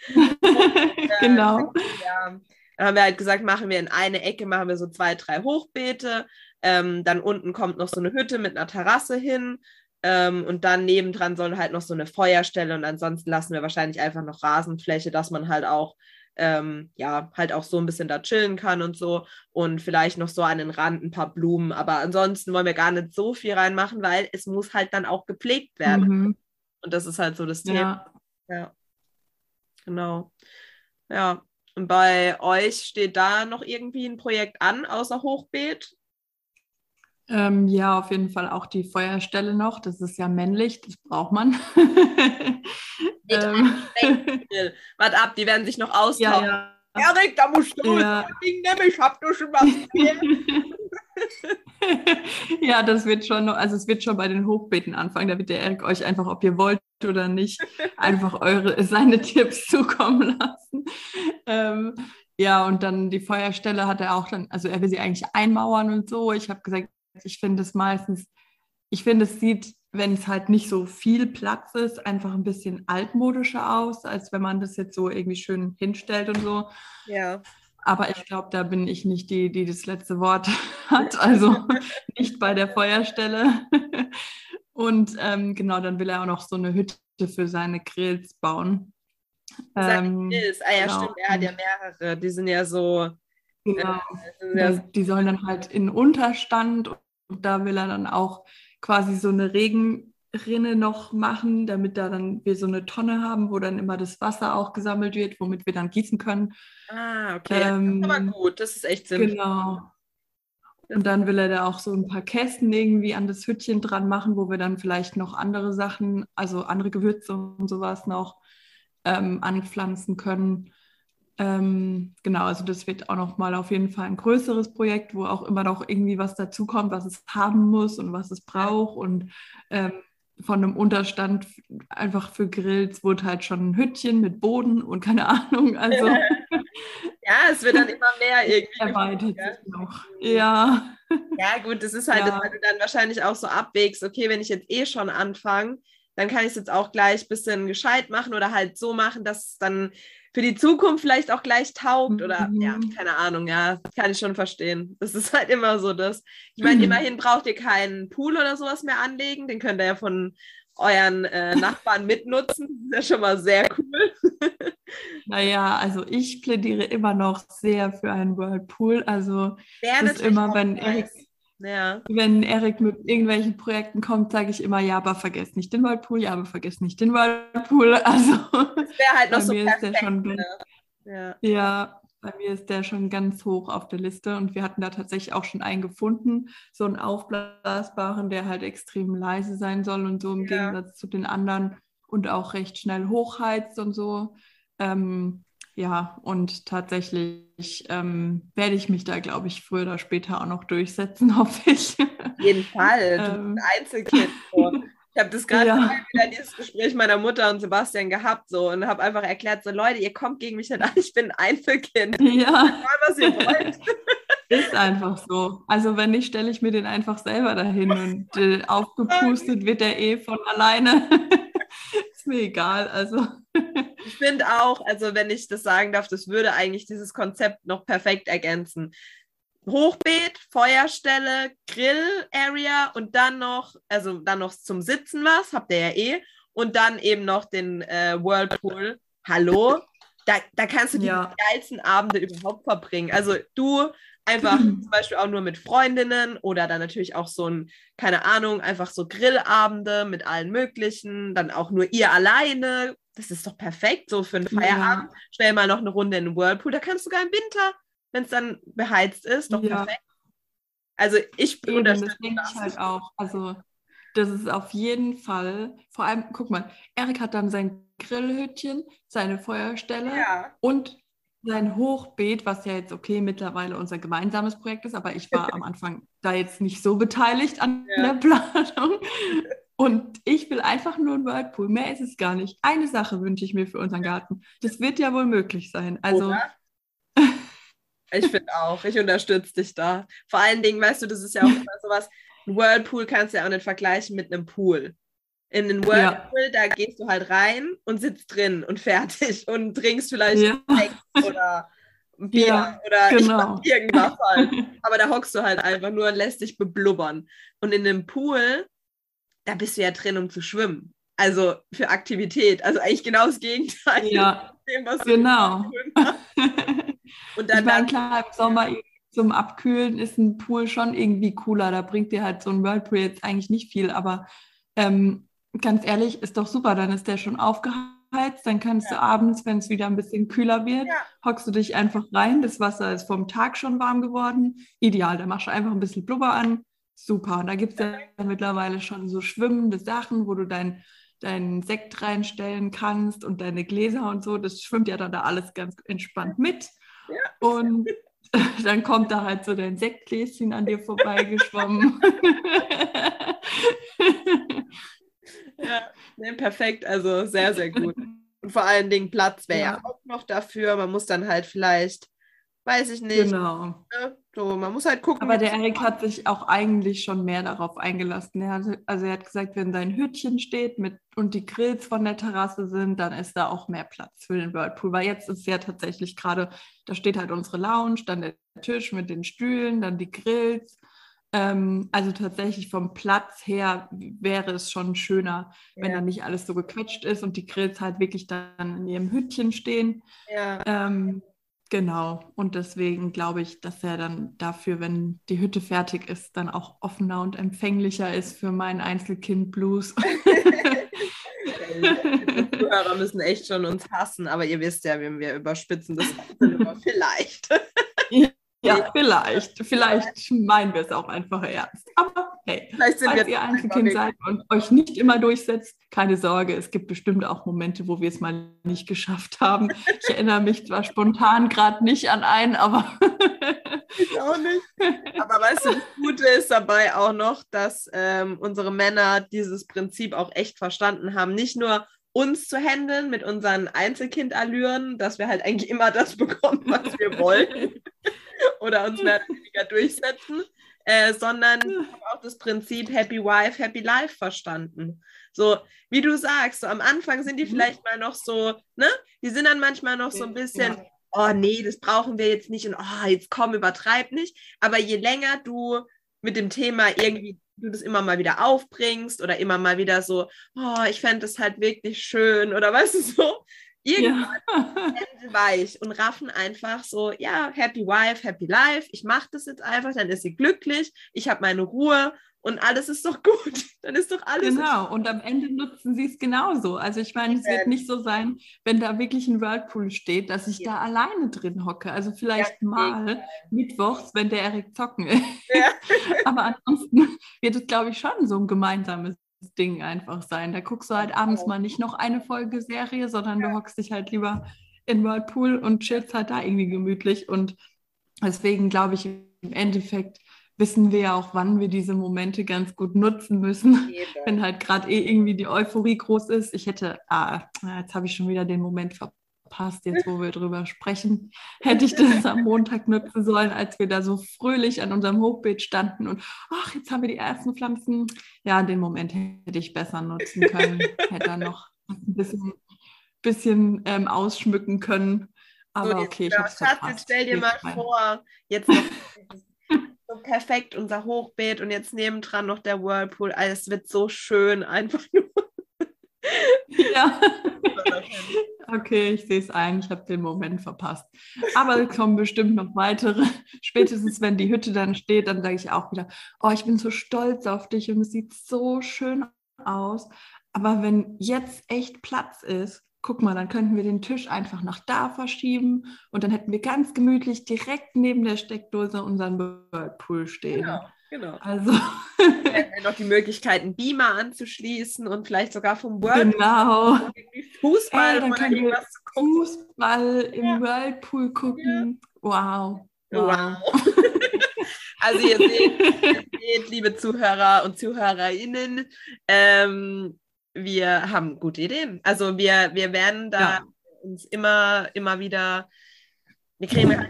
(laughs) genau. Ja, dann haben wir halt gesagt, machen wir in eine Ecke, machen wir so zwei, drei Hochbeete. Ähm, dann unten kommt noch so eine Hütte mit einer Terrasse hin. Ähm, und dann nebendran soll halt noch so eine Feuerstelle und ansonsten lassen wir wahrscheinlich einfach noch Rasenfläche, dass man halt auch, ähm, ja, halt auch so ein bisschen da chillen kann und so und vielleicht noch so an den Rand ein paar Blumen. Aber ansonsten wollen wir gar nicht so viel reinmachen, weil es muss halt dann auch gepflegt werden. Mhm. Und das ist halt so das Thema. Ja. ja. Genau. Ja. Und bei euch steht da noch irgendwie ein Projekt an, außer Hochbeet? Ähm, ja, auf jeden Fall auch die Feuerstelle noch. Das ist ja männlich, das braucht man. (laughs) ähm. Warte ab, die werden sich noch austauschen. Ja, ja. Erik, da musst du ja. Nehmen, ich hab du schon was. (laughs) (laughs) ja, das wird schon noch, also es wird schon bei den Hochbeeten anfangen. Da wird der Erik euch einfach, ob ihr wollt oder nicht, einfach eure seine Tipps zukommen lassen. Ähm, ja, und dann die Feuerstelle hat er auch dann, also er will sie eigentlich einmauern und so. Ich habe gesagt, ich finde es meistens, ich finde es sieht, wenn es halt nicht so viel Platz ist, einfach ein bisschen altmodischer aus, als wenn man das jetzt so irgendwie schön hinstellt und so. Ja. Aber ich glaube, da bin ich nicht die, die das letzte Wort (laughs) hat, also (laughs) nicht bei der Feuerstelle. Und ähm, genau, dann will er auch noch so eine Hütte für seine Grills bauen. Seine ähm, Grills, ah ja, genau. stimmt, er hat ja mehrere, die sind ja so Genau. Ja, die sollen dann halt in Unterstand und da will er dann auch quasi so eine Regenrinne noch machen, damit da dann wir so eine Tonne haben, wo dann immer das Wasser auch gesammelt wird, womit wir dann gießen können. Ah, okay. Ähm, aber gut, das ist echt sinnvoll. Genau. Und dann will er da auch so ein paar Kästen irgendwie an das Hütchen dran machen, wo wir dann vielleicht noch andere Sachen, also andere Gewürze und sowas noch ähm, anpflanzen können. Ähm, genau, also das wird auch noch mal auf jeden Fall ein größeres Projekt, wo auch immer noch irgendwie was dazukommt, was es haben muss und was es braucht. Und ähm, von einem Unterstand einfach für Grills wurde halt schon ein Hüttchen mit Boden und keine Ahnung. Also (laughs) ja, es wird dann (laughs) immer mehr irgendwie. Erweitert ja. sich noch. Ja. Ja, gut, das ist halt, ja. weil du dann wahrscheinlich auch so abwägst, okay, wenn ich jetzt eh schon anfange, dann kann ich es jetzt auch gleich ein bisschen gescheit machen oder halt so machen, dass es dann für die Zukunft vielleicht auch gleich taugt oder mhm. ja, keine Ahnung, ja, kann ich schon verstehen. Das ist halt immer so das. Ich meine, mhm. immerhin braucht ihr keinen Pool oder sowas mehr anlegen, den könnt ihr ja von euren äh, Nachbarn mitnutzen. Das ist ja schon mal sehr cool. (laughs) naja, also ich plädiere immer noch sehr für einen Whirlpool. Also das ist immer, wenn Erik ja. Wenn Erik mit irgendwelchen Projekten kommt, sage ich immer, ja, aber vergesst nicht den Whirlpool, ja, aber vergesst nicht den Whirlpool. (laughs) Also das wäre halt noch so perfekt, schon, ne? ja. ja, bei mir ist der schon ganz hoch auf der Liste und wir hatten da tatsächlich auch schon einen gefunden, so einen aufblasbaren, der halt extrem leise sein soll und so im ja. Gegensatz zu den anderen und auch recht schnell hochheizt und so. Ähm, ja, und tatsächlich ähm, werde ich mich da, glaube ich, früher oder später auch noch durchsetzen, (laughs) hoffe ich. Auf jeden Fall. Du ähm, bist ein Einzelkind. So. Ich habe das gerade ja. wieder dieses Gespräch meiner Mutter und Sebastian gehabt so und habe einfach erklärt, so Leute, ihr kommt gegen mich nicht an, ich bin ein Einzelkind. (laughs) Ja. Was ihr wollt. (laughs) Ist einfach so. Also wenn nicht, stelle ich mir den einfach selber dahin und äh, aufgepustet wird der eh von alleine. ist mir egal. Also. Ich finde auch, also wenn ich das sagen darf, das würde eigentlich dieses Konzept noch perfekt ergänzen. Hochbeet, Feuerstelle, Grill-Area und dann noch, also dann noch zum Sitzen was, habt ihr ja eh. Und dann eben noch den äh, Whirlpool. Hallo? Da, da kannst du die ja. geilsten Abende überhaupt verbringen. Also du Einfach (clears throat) zum Beispiel auch nur mit Freundinnen oder dann natürlich auch so ein, keine Ahnung, einfach so Grillabende mit allen möglichen, dann auch nur ihr alleine. Das ist doch perfekt, so für einen Feierabend. Ja. Schnell mal noch eine Runde in den Whirlpool. Da kannst du sogar im Winter, wenn es dann beheizt ist, doch ja. perfekt. Also ich Eben, das denke ich halt auch. Also das ist auf jeden Fall, vor allem, guck mal, Erik hat dann sein Grillhütchen, seine Feuerstelle ja. und sein Hochbeet, was ja jetzt okay mittlerweile unser gemeinsames Projekt ist, aber ich war (laughs) am Anfang da jetzt nicht so beteiligt an ja. der Planung. Und ich will einfach nur ein Whirlpool. Mehr ist es gar nicht. Eine Sache wünsche ich mir für unseren Garten. Das wird ja wohl möglich sein. Also. (laughs) Ich finde auch, ich unterstütze dich da. Vor allen Dingen, weißt du, das ist ja auch immer sowas, ein Whirlpool kannst du ja auch nicht vergleichen mit einem Pool. In den Whirlpool, ja. da gehst du halt rein und sitzt drin und fertig (laughs) und trinkst vielleicht ja. oder Bier ja, oder genau. irgendwas halt. (laughs) Aber da hockst du halt einfach nur und lässt dich beblubbern. Und in einem Pool, da bist du ja drin, um zu schwimmen. Also für Aktivität. Also eigentlich genau das Gegenteil. Ja, dem, genau. (laughs) Und dann, ich meine, klar, im Sommer zum Abkühlen ist ein Pool schon irgendwie cooler. Da bringt dir halt so ein Whirlpool jetzt eigentlich nicht viel. Aber ähm, ganz ehrlich, ist doch super. Dann ist der schon aufgeheizt. Dann kannst ja. du abends, wenn es wieder ein bisschen kühler wird, ja. hockst du dich einfach rein. Das Wasser ist vom Tag schon warm geworden. Ideal. Da machst du einfach ein bisschen Blubber an. Super. Und da gibt es ja mittlerweile schon so schwimmende Sachen, wo du dein deinen Sekt reinstellen kannst und deine Gläser und so. Das schwimmt ja dann da alles ganz entspannt mit. Ja. Und (laughs) dann kommt da halt so dein Sektgläschen an dir vorbeigeschwommen. (laughs) ja, nee, perfekt. Also sehr, sehr gut. Und vor allen Dingen Platz wäre ja. ja auch noch dafür. Man muss dann halt vielleicht weiß ich nicht. Genau. Ne? So, man muss halt gucken. Aber der Erik hat sich auch eigentlich schon mehr darauf eingelassen. Er hat, also er hat gesagt, wenn sein Hütchen steht mit, und die Grills von der Terrasse sind, dann ist da auch mehr Platz für den Whirlpool. Weil jetzt ist ja tatsächlich gerade, da steht halt unsere Lounge, dann der Tisch mit den Stühlen, dann die Grills. Ähm, also tatsächlich vom Platz her wäre es schon schöner, ja. wenn da nicht alles so gequetscht ist und die Grills halt wirklich dann in ihrem Hütchen stehen. Ja. Ähm, Genau. Und deswegen glaube ich, dass er dann dafür, wenn die Hütte fertig ist, dann auch offener und empfänglicher ist für meinen Einzelkind-Blues. (laughs) (laughs) die Zuhörer müssen echt schon uns hassen, aber ihr wisst ja, wenn wir überspitzen das immer (laughs) vielleicht. Ja, (laughs) vielleicht. Vielleicht meinen wir es auch einfach ernst. Aber hey, vielleicht sind falls ihr Einzelkind seid und euch nicht immer durchsetzt, keine Sorge, es gibt bestimmt auch Momente, wo wir es mal nicht geschafft haben. Ich erinnere mich zwar spontan gerade nicht an einen, aber. (laughs) ich auch nicht. Aber weißt du, das Gute ist dabei auch noch, dass ähm, unsere Männer dieses Prinzip auch echt verstanden haben. Nicht nur uns zu handeln mit unseren Einzelkindallüren, dass wir halt eigentlich immer das (laughs) bekommen, was wir wollen (laughs) oder uns mehr oder weniger durchsetzen, äh, sondern auch das Prinzip Happy Wife, Happy Life verstanden. So, wie du sagst, so am Anfang sind die mhm. vielleicht mal noch so, ne? Die sind dann manchmal noch so ein bisschen, oh nee, das brauchen wir jetzt nicht und oh, jetzt komm, übertreib nicht. Aber je länger du mit dem Thema irgendwie du das immer mal wieder aufbringst oder immer mal wieder so, oh, ich fände das halt wirklich schön oder (laughs) weißt du so, irgendwann ja. (laughs) weich und raffen einfach so, ja, happy wife, happy life, ich mache das jetzt einfach, dann ist sie glücklich, ich habe meine Ruhe und alles ist doch gut. (laughs) Dann ist doch alles. Genau, und am Ende nutzen sie es genauso. Also ich meine, es wird nicht so sein, wenn da wirklich ein Whirlpool steht, dass ich ja. da alleine drin hocke. Also vielleicht ja, mal ja. mittwochs, wenn der Erik zocken ist. (laughs) Aber ansonsten wird es, glaube ich, schon so ein gemeinsames Ding einfach sein. Da guckst du halt abends mal nicht noch eine Folge Serie, sondern du hockst dich halt lieber in Whirlpool und chillst halt da irgendwie gemütlich. Und deswegen glaube ich im Endeffekt, wissen wir ja auch, wann wir diese Momente ganz gut nutzen müssen, wenn halt gerade eh irgendwie die Euphorie groß ist. Ich hätte, ah, jetzt habe ich schon wieder den Moment verpasst, jetzt wo wir drüber sprechen, hätte ich das am Montag nutzen sollen, als wir da so fröhlich an unserem Hochbeet standen und ach, jetzt haben wir die ersten Pflanzen. Ja, den Moment hätte ich besser nutzen können, hätte dann noch ein bisschen, bisschen ähm, ausschmücken können. Aber so, okay, ich habe es verpasst. Jetzt stell dir mal vor, jetzt noch (laughs) so perfekt unser Hochbeet und jetzt nebendran noch der Whirlpool. Alles wird so schön, einfach nur. ja. (laughs) Okay, ich sehe es ein, ich habe den Moment verpasst. Aber es kommen bestimmt noch weitere. Spätestens, wenn die Hütte dann steht, dann sage ich auch wieder, oh, ich bin so stolz auf dich und es sieht so schön aus. Aber wenn jetzt echt Platz ist, guck mal, dann könnten wir den Tisch einfach nach da verschieben und dann hätten wir ganz gemütlich direkt neben der Steckdose unseren Whirlpool stehen. Genau. Genau. Also. wir noch die Möglichkeit, einen Beamer anzuschließen und vielleicht sogar vom Whirlpool genau. Fußball Ey, dann können wir Fußball im ja. Whirlpool gucken. Ja. Wow. Wow. wow. (laughs) Also ihr seht, ihr seht, liebe Zuhörer und Zuhörerinnen, ähm, wir haben gute Ideen. Also wir, wir werden da ja. uns immer, immer wieder, wir kriegen immer,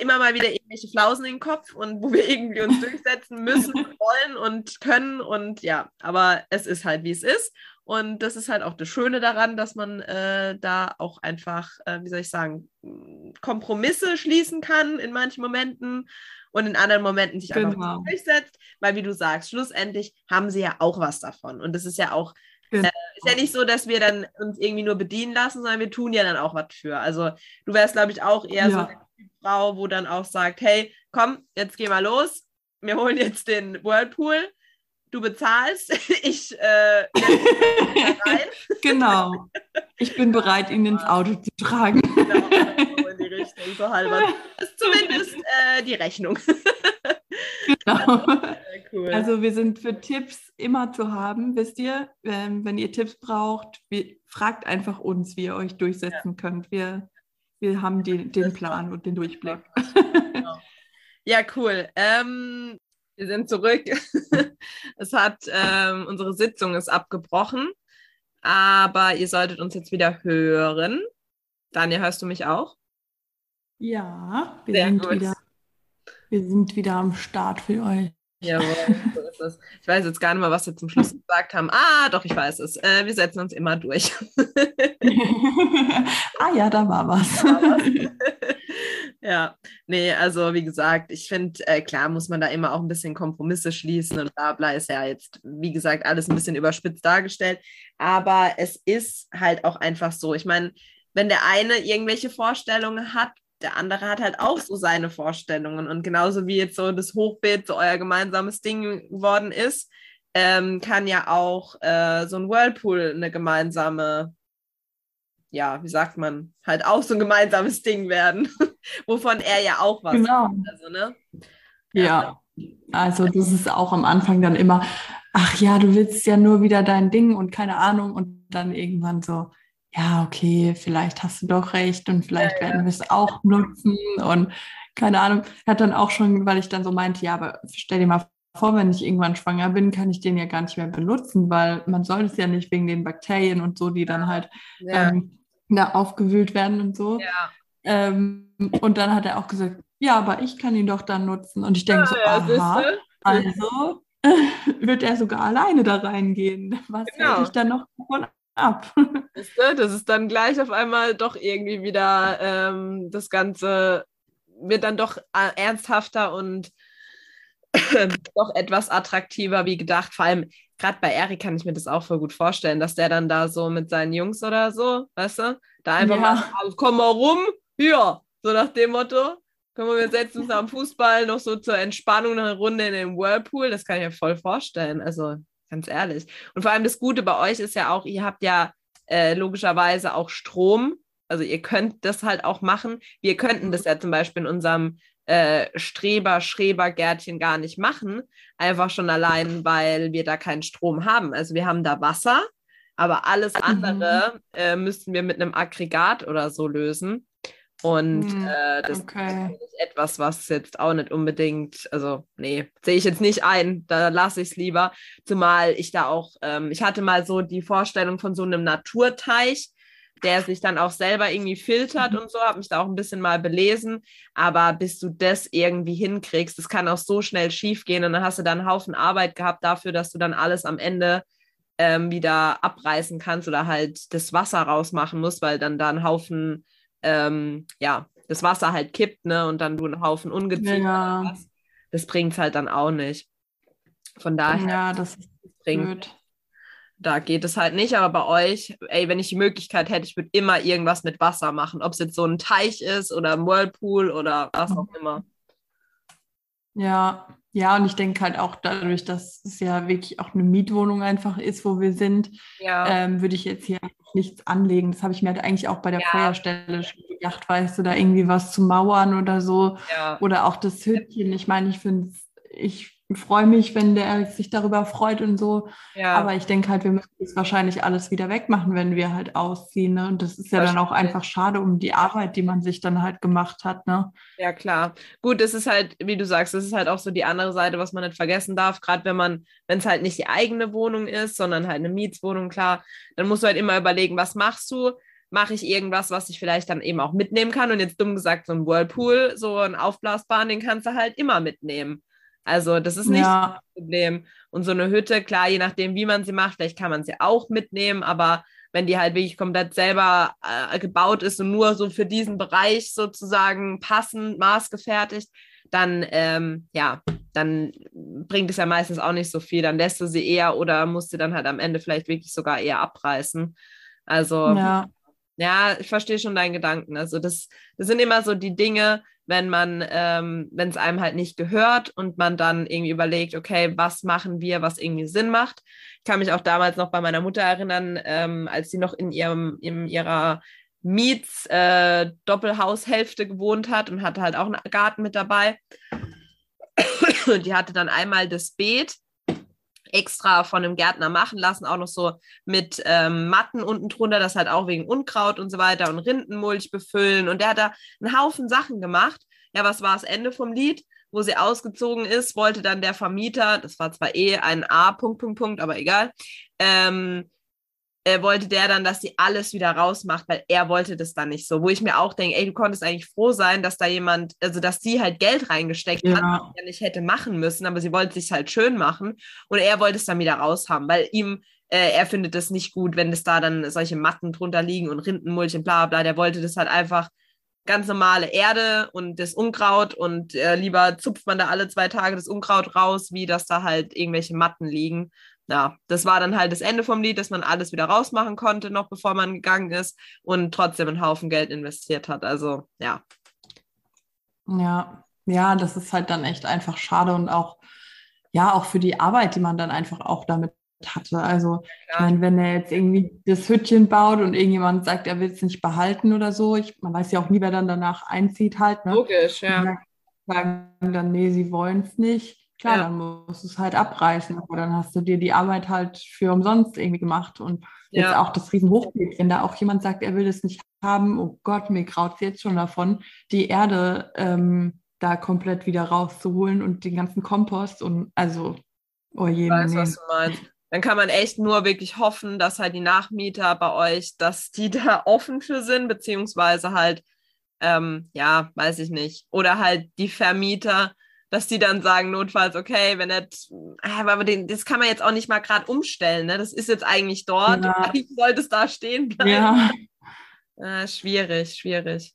immer mal wieder irgendwelche Flausen in den Kopf und wo wir irgendwie uns (laughs) durchsetzen müssen, wollen und können und ja, aber es ist halt, wie es ist. Und das ist halt auch das Schöne daran, dass man äh, da auch einfach, äh, wie soll ich sagen, Kompromisse schließen kann in manchen Momenten und in anderen Momenten sich genau. einfach durchsetzt. Weil, wie du sagst, schlussendlich haben sie ja auch was davon. Und das ist ja auch, genau. äh, ist ja nicht so, dass wir dann uns irgendwie nur bedienen lassen, sondern wir tun ja dann auch was für. Also du wärst, glaube ich, auch eher ja. so eine Frau, wo dann auch sagt, hey, komm, jetzt geh mal los. Wir holen jetzt den Whirlpool du bezahlst, (laughs) ich äh, rein. (laughs) genau. Ich bin bereit, ihn ins Auto zu tragen. (laughs) Genau, so in die Richtung, so halber. Das ist zumindest äh, die Rechnung. genau. Cool. Also wir sind für Tipps immer zu haben, wisst ihr. Ähm, wenn ihr Tipps braucht, wir, fragt einfach uns, wie ihr euch durchsetzen ja. könnt. Wir, wir haben die, den Plan und den Durchblick. Genau. Ja, cool. Ähm, wir sind zurück. (laughs) es hat, ähm, unsere Sitzung ist abgebrochen, aber ihr solltet uns jetzt wieder hören. Daniel, hörst du mich auch? Ja, wir, sind wieder, wir sind wieder am Start für euch. Jawohl, so ist es. Ich weiß jetzt gar nicht mal, was wir zum Schluss gesagt haben. Ah, doch, ich weiß es. Äh, wir setzen uns immer durch. (laughs) ah ja, da war was. Da war was. (laughs) Ja, nee, also wie gesagt, ich finde, äh, klar muss man da immer auch ein bisschen Kompromisse schließen und bla bla ist ja jetzt, wie gesagt, alles ein bisschen überspitzt dargestellt. Aber es ist halt auch einfach so. Ich meine, wenn der eine irgendwelche Vorstellungen hat, der andere hat halt auch so seine Vorstellungen. Und genauso wie jetzt so das Hochbeet so euer gemeinsames Ding geworden ist, ähm, kann ja auch äh, so ein Whirlpool eine gemeinsame ja, wie sagt man, halt auch so ein gemeinsames Ding werden, (laughs) wovon er ja auch was genau. Hat, also, ne? Ja. ja, also das ist auch am Anfang dann immer, ach ja, du willst ja nur wieder dein Ding und keine Ahnung und dann irgendwann so, ja, okay, vielleicht hast du doch recht und vielleicht ja, werden wir es auch nutzen und keine Ahnung. Hat dann auch schon, weil ich dann so meinte, ja, aber stell dir mal vor, wenn ich irgendwann schwanger bin, kann ich den ja gar nicht mehr benutzen, weil man soll es ja nicht wegen den Bakterien und so, die dann halt ja. ähm, da aufgewühlt werden und so. Ja. Ähm, und dann hat er auch gesagt, ja, aber ich kann ihn doch dann nutzen. Und ich denke so, aha, also (laughs) wird er sogar alleine da reingehen. Was genau. hält ich dann noch davon ab? (laughs) Das ist dann gleich auf einmal doch irgendwie wieder ähm, das Ganze wird dann doch äh, ernsthafter und (clears throat) doch etwas attraktiver wie gedacht. Vor allem, gerade bei Erik kann ich mir das auch voll gut vorstellen, dass der dann da so mit seinen Jungs oder so, weißt du, da einfach ja. mal, also komm mal rum, hier, so nach dem Motto. Können wir setzen uns am Fußball noch so zur Entspannung eine Runde in den Whirlpool? Das kann ich mir voll vorstellen. Also ganz ehrlich. Und vor allem das Gute bei euch ist ja auch, ihr habt ja äh, logischerweise auch Strom. Also ihr könnt das halt auch machen. Wir könnten das ja zum Beispiel in unserem äh, Streber, Schrebergärtchen gar nicht machen. Einfach schon allein, weil wir da keinen Strom haben. Also wir haben da Wasser, aber alles mhm. andere äh, müssten wir mit einem Aggregat oder so lösen. Und mhm. äh, das okay. ist etwas, was jetzt auch nicht unbedingt, also nee, sehe ich jetzt nicht ein, da lasse ich es lieber. Zumal ich da auch, ähm, ich hatte mal so die Vorstellung von so einem Naturteich, der sich dann auch selber irgendwie filtert mhm. und so, habe mich da auch ein bisschen mal belesen. Aber bis du das irgendwie hinkriegst, das kann auch so schnell schief gehen und dann hast du dann einen Haufen Arbeit gehabt dafür, dass du dann alles am Ende ähm, wieder abreißen kannst oder halt das Wasser rausmachen musst, weil dann da ein Haufen, ähm, ja, das Wasser halt kippt, ne, und dann du einen Haufen Ungeziefer ja. hast. Das bringt es halt dann auch nicht. Von daher. Ja, das ist bringt, blöd da geht es halt nicht, aber bei euch, ey, wenn ich die Möglichkeit hätte, ich würde immer irgendwas mit Wasser machen, ob es jetzt so ein Teich ist oder ein Whirlpool oder was auch immer. Ja, ja, und ich denke halt auch dadurch, dass es ja wirklich auch eine Mietwohnung einfach ist, wo wir sind, ja. ähm, würde ich jetzt hier nichts anlegen. Das habe ich mir halt eigentlich auch bei der ja. Feuerstelle schon gedacht, weißt du, da irgendwie was zu mauern oder so. Ja. Oder auch das Hütchen. Ich meine, ich finde ich freue mich, wenn der Erik sich darüber freut und so. Ja. Aber ich denke halt, wir müssen es wahrscheinlich alles wieder wegmachen, wenn wir halt ausziehen. Ne? Und das ist ja dann auch einfach schade um die Arbeit, die man sich dann halt gemacht hat. Ne? Ja, klar. Gut, es ist halt, wie du sagst, es ist halt auch so die andere Seite, was man nicht vergessen darf. Gerade wenn man, wenn es halt nicht die eigene Wohnung ist, sondern halt eine Mietswohnung, klar, dann musst du halt immer überlegen, was machst du? Mache ich irgendwas, was ich vielleicht dann eben auch mitnehmen kann? Und jetzt dumm gesagt, so ein Whirlpool, so ein Aufblasbahn, den kannst du halt immer mitnehmen. Also das ist nicht ja. das Problem. Und so eine Hütte, klar, je nachdem, wie man sie macht, vielleicht kann man sie auch mitnehmen, aber wenn die halt wirklich komplett selber äh, gebaut ist und nur so für diesen Bereich sozusagen passend, maßgefertigt, dann ähm, ja, dann bringt es ja meistens auch nicht so viel. Dann lässt du sie eher oder musst du dann halt am Ende vielleicht wirklich sogar eher abreißen. Also ja, ja ich verstehe schon deinen Gedanken. Also das, das sind immer so die Dinge, wenn man, ähm, wenn es einem halt nicht gehört und man dann irgendwie überlegt, okay, was machen wir, was irgendwie Sinn macht. Ich kann mich auch damals noch bei meiner Mutter erinnern, ähm, als sie noch in ihrem, in ihrer Miets-Doppelhaushälfte äh, gewohnt hat und hatte halt auch einen Garten mit dabei. Und die hatte dann einmal das Beet extra von einem Gärtner machen lassen, auch noch so mit ähm, Matten unten drunter, das halt auch wegen Unkraut und so weiter und Rindenmulch befüllen. Und der hat da einen Haufen Sachen gemacht. Ja, was war das Ende vom Lied? Wo sie ausgezogen ist, wollte dann der Vermieter, das war zwar eh ein A, Punkt, Punkt, Punkt, aber egal, ähm, äh, wollte der dann, dass sie alles wieder rausmacht, weil er wollte das dann nicht so. Wo ich mir auch denke, ey, du konntest eigentlich froh sein, dass da jemand, also dass sie halt Geld reingesteckt ja. hat, was er nicht hätte machen müssen, aber sie wollte sich halt schön machen und er wollte es dann wieder raushaben, weil ihm, äh, er findet es nicht gut, wenn es da dann solche Matten drunter liegen und Rindenmulch und bla bla, der wollte das halt einfach ganz normale Erde und das Unkraut und äh, lieber zupft man da alle zwei Tage das Unkraut raus, wie dass da halt irgendwelche Matten liegen ja, das war dann halt das Ende vom Lied, dass man alles wieder rausmachen konnte, noch bevor man gegangen ist und trotzdem einen Haufen Geld investiert hat. Also ja. Ja, ja, das ist halt dann echt einfach schade und auch, ja, auch für die Arbeit, die man dann einfach auch damit hatte. Also, ja. ich meine, wenn er jetzt irgendwie das Hütchen baut und irgendjemand sagt, er will es nicht behalten oder so, ich, man weiß ja auch nie, wer dann danach einzieht halt. Ne? Logisch, ja. Und sagen dann, nee, sie wollen es nicht. Klar, ja. dann musst du es halt abreißen, aber dann hast du dir die Arbeit halt für umsonst irgendwie gemacht. Und jetzt ja. auch das Riesenhochbeet, wenn da auch jemand sagt, er will das nicht haben, oh Gott, mir graut es jetzt schon davon, die Erde ähm, da komplett wieder rauszuholen und den ganzen Kompost und also, oh je. Ich weiß, was du meinst. Dann kann man echt nur wirklich hoffen, dass halt die Nachmieter bei euch, dass die (laughs) da offen für sind, beziehungsweise halt, ähm, ja, weiß ich nicht. Oder halt die Vermieter, dass die dann sagen, notfalls, okay, wenn das, aber den, das kann man jetzt auch nicht mal gerade umstellen, ne? Das ist jetzt eigentlich dort, ja. (laughs) eigentlich sollte es da stehen bleiben. Ja. Äh, schwierig, schwierig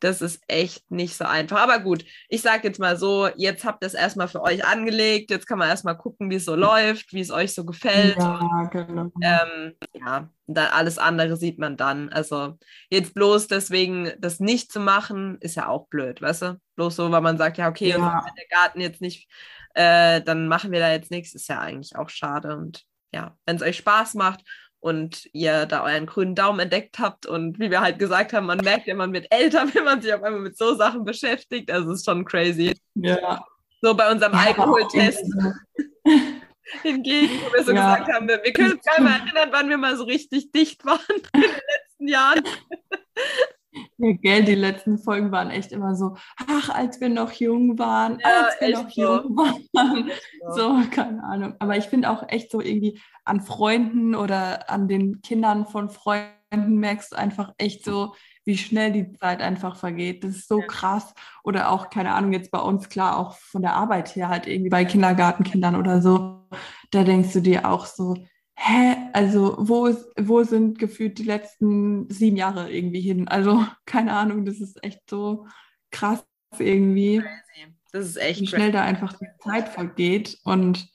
das ist echt nicht so einfach. Aber gut, ich sage jetzt mal so, jetzt habt ihr es erstmal für euch angelegt. Jetzt kann man erstmal gucken, wie es so läuft, wie es euch so gefällt. Ja, genau. Ähm, ja, dann alles andere sieht man dann. Also jetzt bloß deswegen das nicht zu machen, ist ja auch blöd, weißt du? Bloß so, weil man sagt, ja, okay, ja. wenn der Garten jetzt nicht, äh, dann machen wir da jetzt nichts, ist ja eigentlich auch schade. Und ja, wenn es euch Spaß macht und ihr da euren grünen Daumen entdeckt habt. Und wie wir halt gesagt haben, man merkt ja, man wird älter, (laughs) wenn man sich auf einmal mit so Sachen beschäftigt. Also es ist schon crazy. Ja. So bei unserem ja, Alkoholtest. (laughs) Hingegen, wo wir so ja. gesagt haben, wir, wir können uns gar (laughs) nicht erinnern, wann wir mal so richtig dicht waren in den letzten Jahren. Ja, (laughs) gell, die letzten Folgen waren echt immer so, ach, als wir noch jung waren, ja, als wir noch so. jung waren. So, keine Ahnung. Aber ich finde auch echt so irgendwie an Freunden oder an den Kindern von Freunden merkst du einfach echt so, wie schnell die Zeit einfach vergeht. Das ist so ja. krass. Oder auch, keine Ahnung, jetzt bei uns klar, auch von der Arbeit her halt irgendwie bei Kindergartenkindern oder so. Da denkst du dir auch so, hä, also wo, ist, wo sind gefühlt die letzten sieben Jahre irgendwie hin? Also (laughs) keine Ahnung, das ist echt so krass irgendwie. Das ist echt wie schnell da einfach die Zeit vergeht und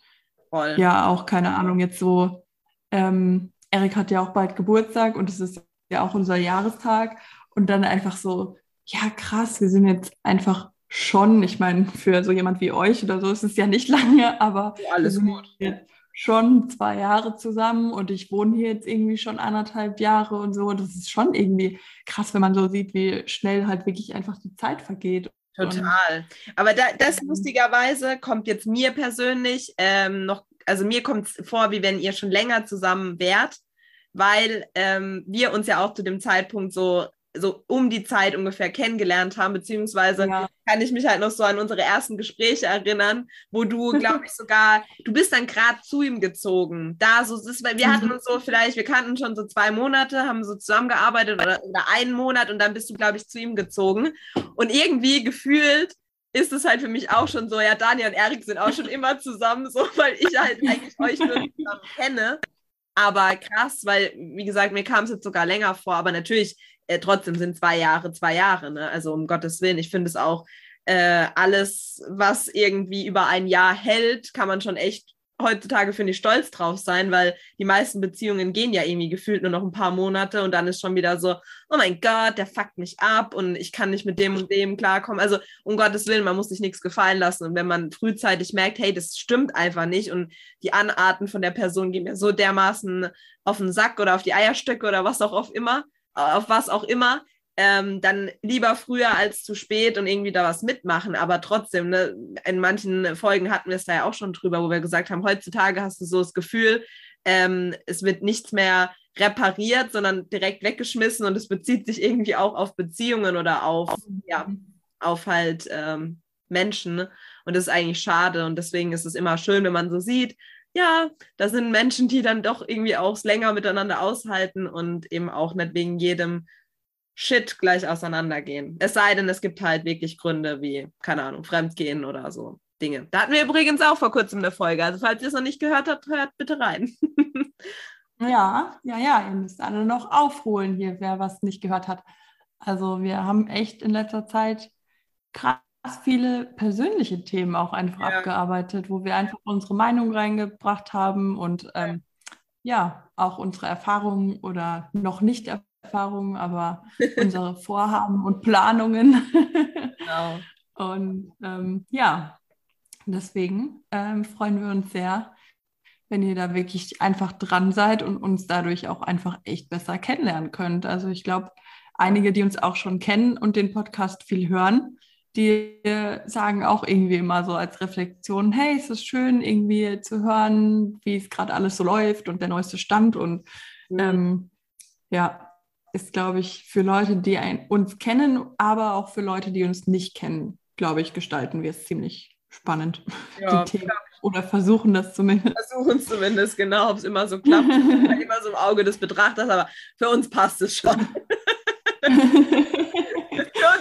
Voll. ja, auch keine Ahnung, jetzt so, ähm, Erik hat ja auch bald Geburtstag und es ist ja auch unser Jahrestag und dann einfach so, ja krass, wir sind jetzt einfach schon, ich meine, für so jemand wie euch oder so ist es ja nicht (laughs) lange, aber ja, alles gut. Jetzt schon zwei Jahre zusammen und ich wohne hier jetzt irgendwie schon anderthalb Jahre und so. Das ist schon irgendwie krass, wenn man so sieht, wie schnell halt wirklich einfach die Zeit vergeht. Total. Aber da, das lustigerweise kommt jetzt mir persönlich ähm, noch, also mir kommt es vor, wie wenn ihr schon länger zusammen wärt, weil ähm, wir uns ja auch zu dem Zeitpunkt so so um die Zeit ungefähr kennengelernt haben, beziehungsweise ja. kann ich mich halt noch so an unsere ersten Gespräche erinnern, wo du, glaube ich, sogar, du bist dann gerade zu ihm gezogen. Da so, ist, wir hatten mhm. uns so vielleicht, wir kannten schon so zwei Monate, haben so zusammengearbeitet oder, oder einen Monat und dann bist du, glaube ich, zu ihm gezogen. Und irgendwie gefühlt ist es halt für mich auch schon so, ja, Daniel und Erik sind auch schon (laughs) immer zusammen, so, weil ich halt eigentlich euch nur (laughs) zusammen kenne. Aber krass, weil, wie gesagt, mir kam es jetzt sogar länger vor, aber natürlich äh, trotzdem sind zwei Jahre zwei Jahre. Ne? Also um Gottes Willen, ich finde es auch äh, alles, was irgendwie über ein Jahr hält, kann man schon echt heutzutage, finde ich, stolz drauf sein, weil die meisten Beziehungen gehen ja irgendwie gefühlt nur noch ein paar Monate und dann ist schon wieder so, oh mein Gott, der fuckt mich ab und ich kann nicht mit dem und dem klarkommen. Also um Gottes Willen, man muss sich nichts gefallen lassen. Und wenn man frühzeitig merkt, hey, das stimmt einfach nicht und die Anarten von der Person gehen mir so dermaßen auf den Sack oder auf die Eierstöcke oder was auch immer, auf was auch immer, ähm, dann lieber früher als zu spät und irgendwie da was mitmachen. Aber trotzdem, ne, in manchen Folgen hatten wir es da ja auch schon drüber, wo wir gesagt haben, heutzutage hast du so das Gefühl, ähm, es wird nichts mehr repariert, sondern direkt weggeschmissen und es bezieht sich irgendwie auch auf Beziehungen oder auf, ja, auf halt ähm, Menschen. Und das ist eigentlich schade und deswegen ist es immer schön, wenn man so sieht, ja, da sind Menschen, die dann doch irgendwie auch länger miteinander aushalten und eben auch nicht wegen jedem Shit gleich auseinandergehen. Es sei denn, es gibt halt wirklich Gründe wie, keine Ahnung, Fremdgehen oder so Dinge. Da hatten wir übrigens auch vor kurzem eine Folge. Also falls ihr es noch nicht gehört habt, hört bitte rein. (laughs) ja, ja, ja, ihr müsst alle noch aufholen hier, wer was nicht gehört hat. Also wir haben echt in letzter Zeit krass viele persönliche Themen auch einfach ja. abgearbeitet, wo wir einfach unsere Meinung reingebracht haben und ähm, ja, auch unsere Erfahrungen oder noch nicht Erfahrungen, aber (laughs) unsere Vorhaben und Planungen. genau. (laughs) Und ähm, ja, deswegen ähm, freuen wir uns sehr, wenn ihr da wirklich einfach dran seid und uns dadurch auch einfach echt besser kennenlernen könnt. Also ich glaube, einige, die uns auch schon kennen und den Podcast viel hören, die sagen auch irgendwie immer so als Reflexion, hey, es ist schön irgendwie zu hören, wie es gerade alles so läuft und der neueste Stand. Und mhm. ähm, ja, ist, glaube ich, für Leute, die ein, uns kennen, aber auch für Leute, die uns nicht kennen, glaube ich, gestalten wir es ziemlich spannend. Ja. Oder versuchen das zumindest. Versuchen es zumindest, genau, ob es immer so klappt. (laughs) immer so im Auge des Betrachters, aber für uns passt es schon. (laughs)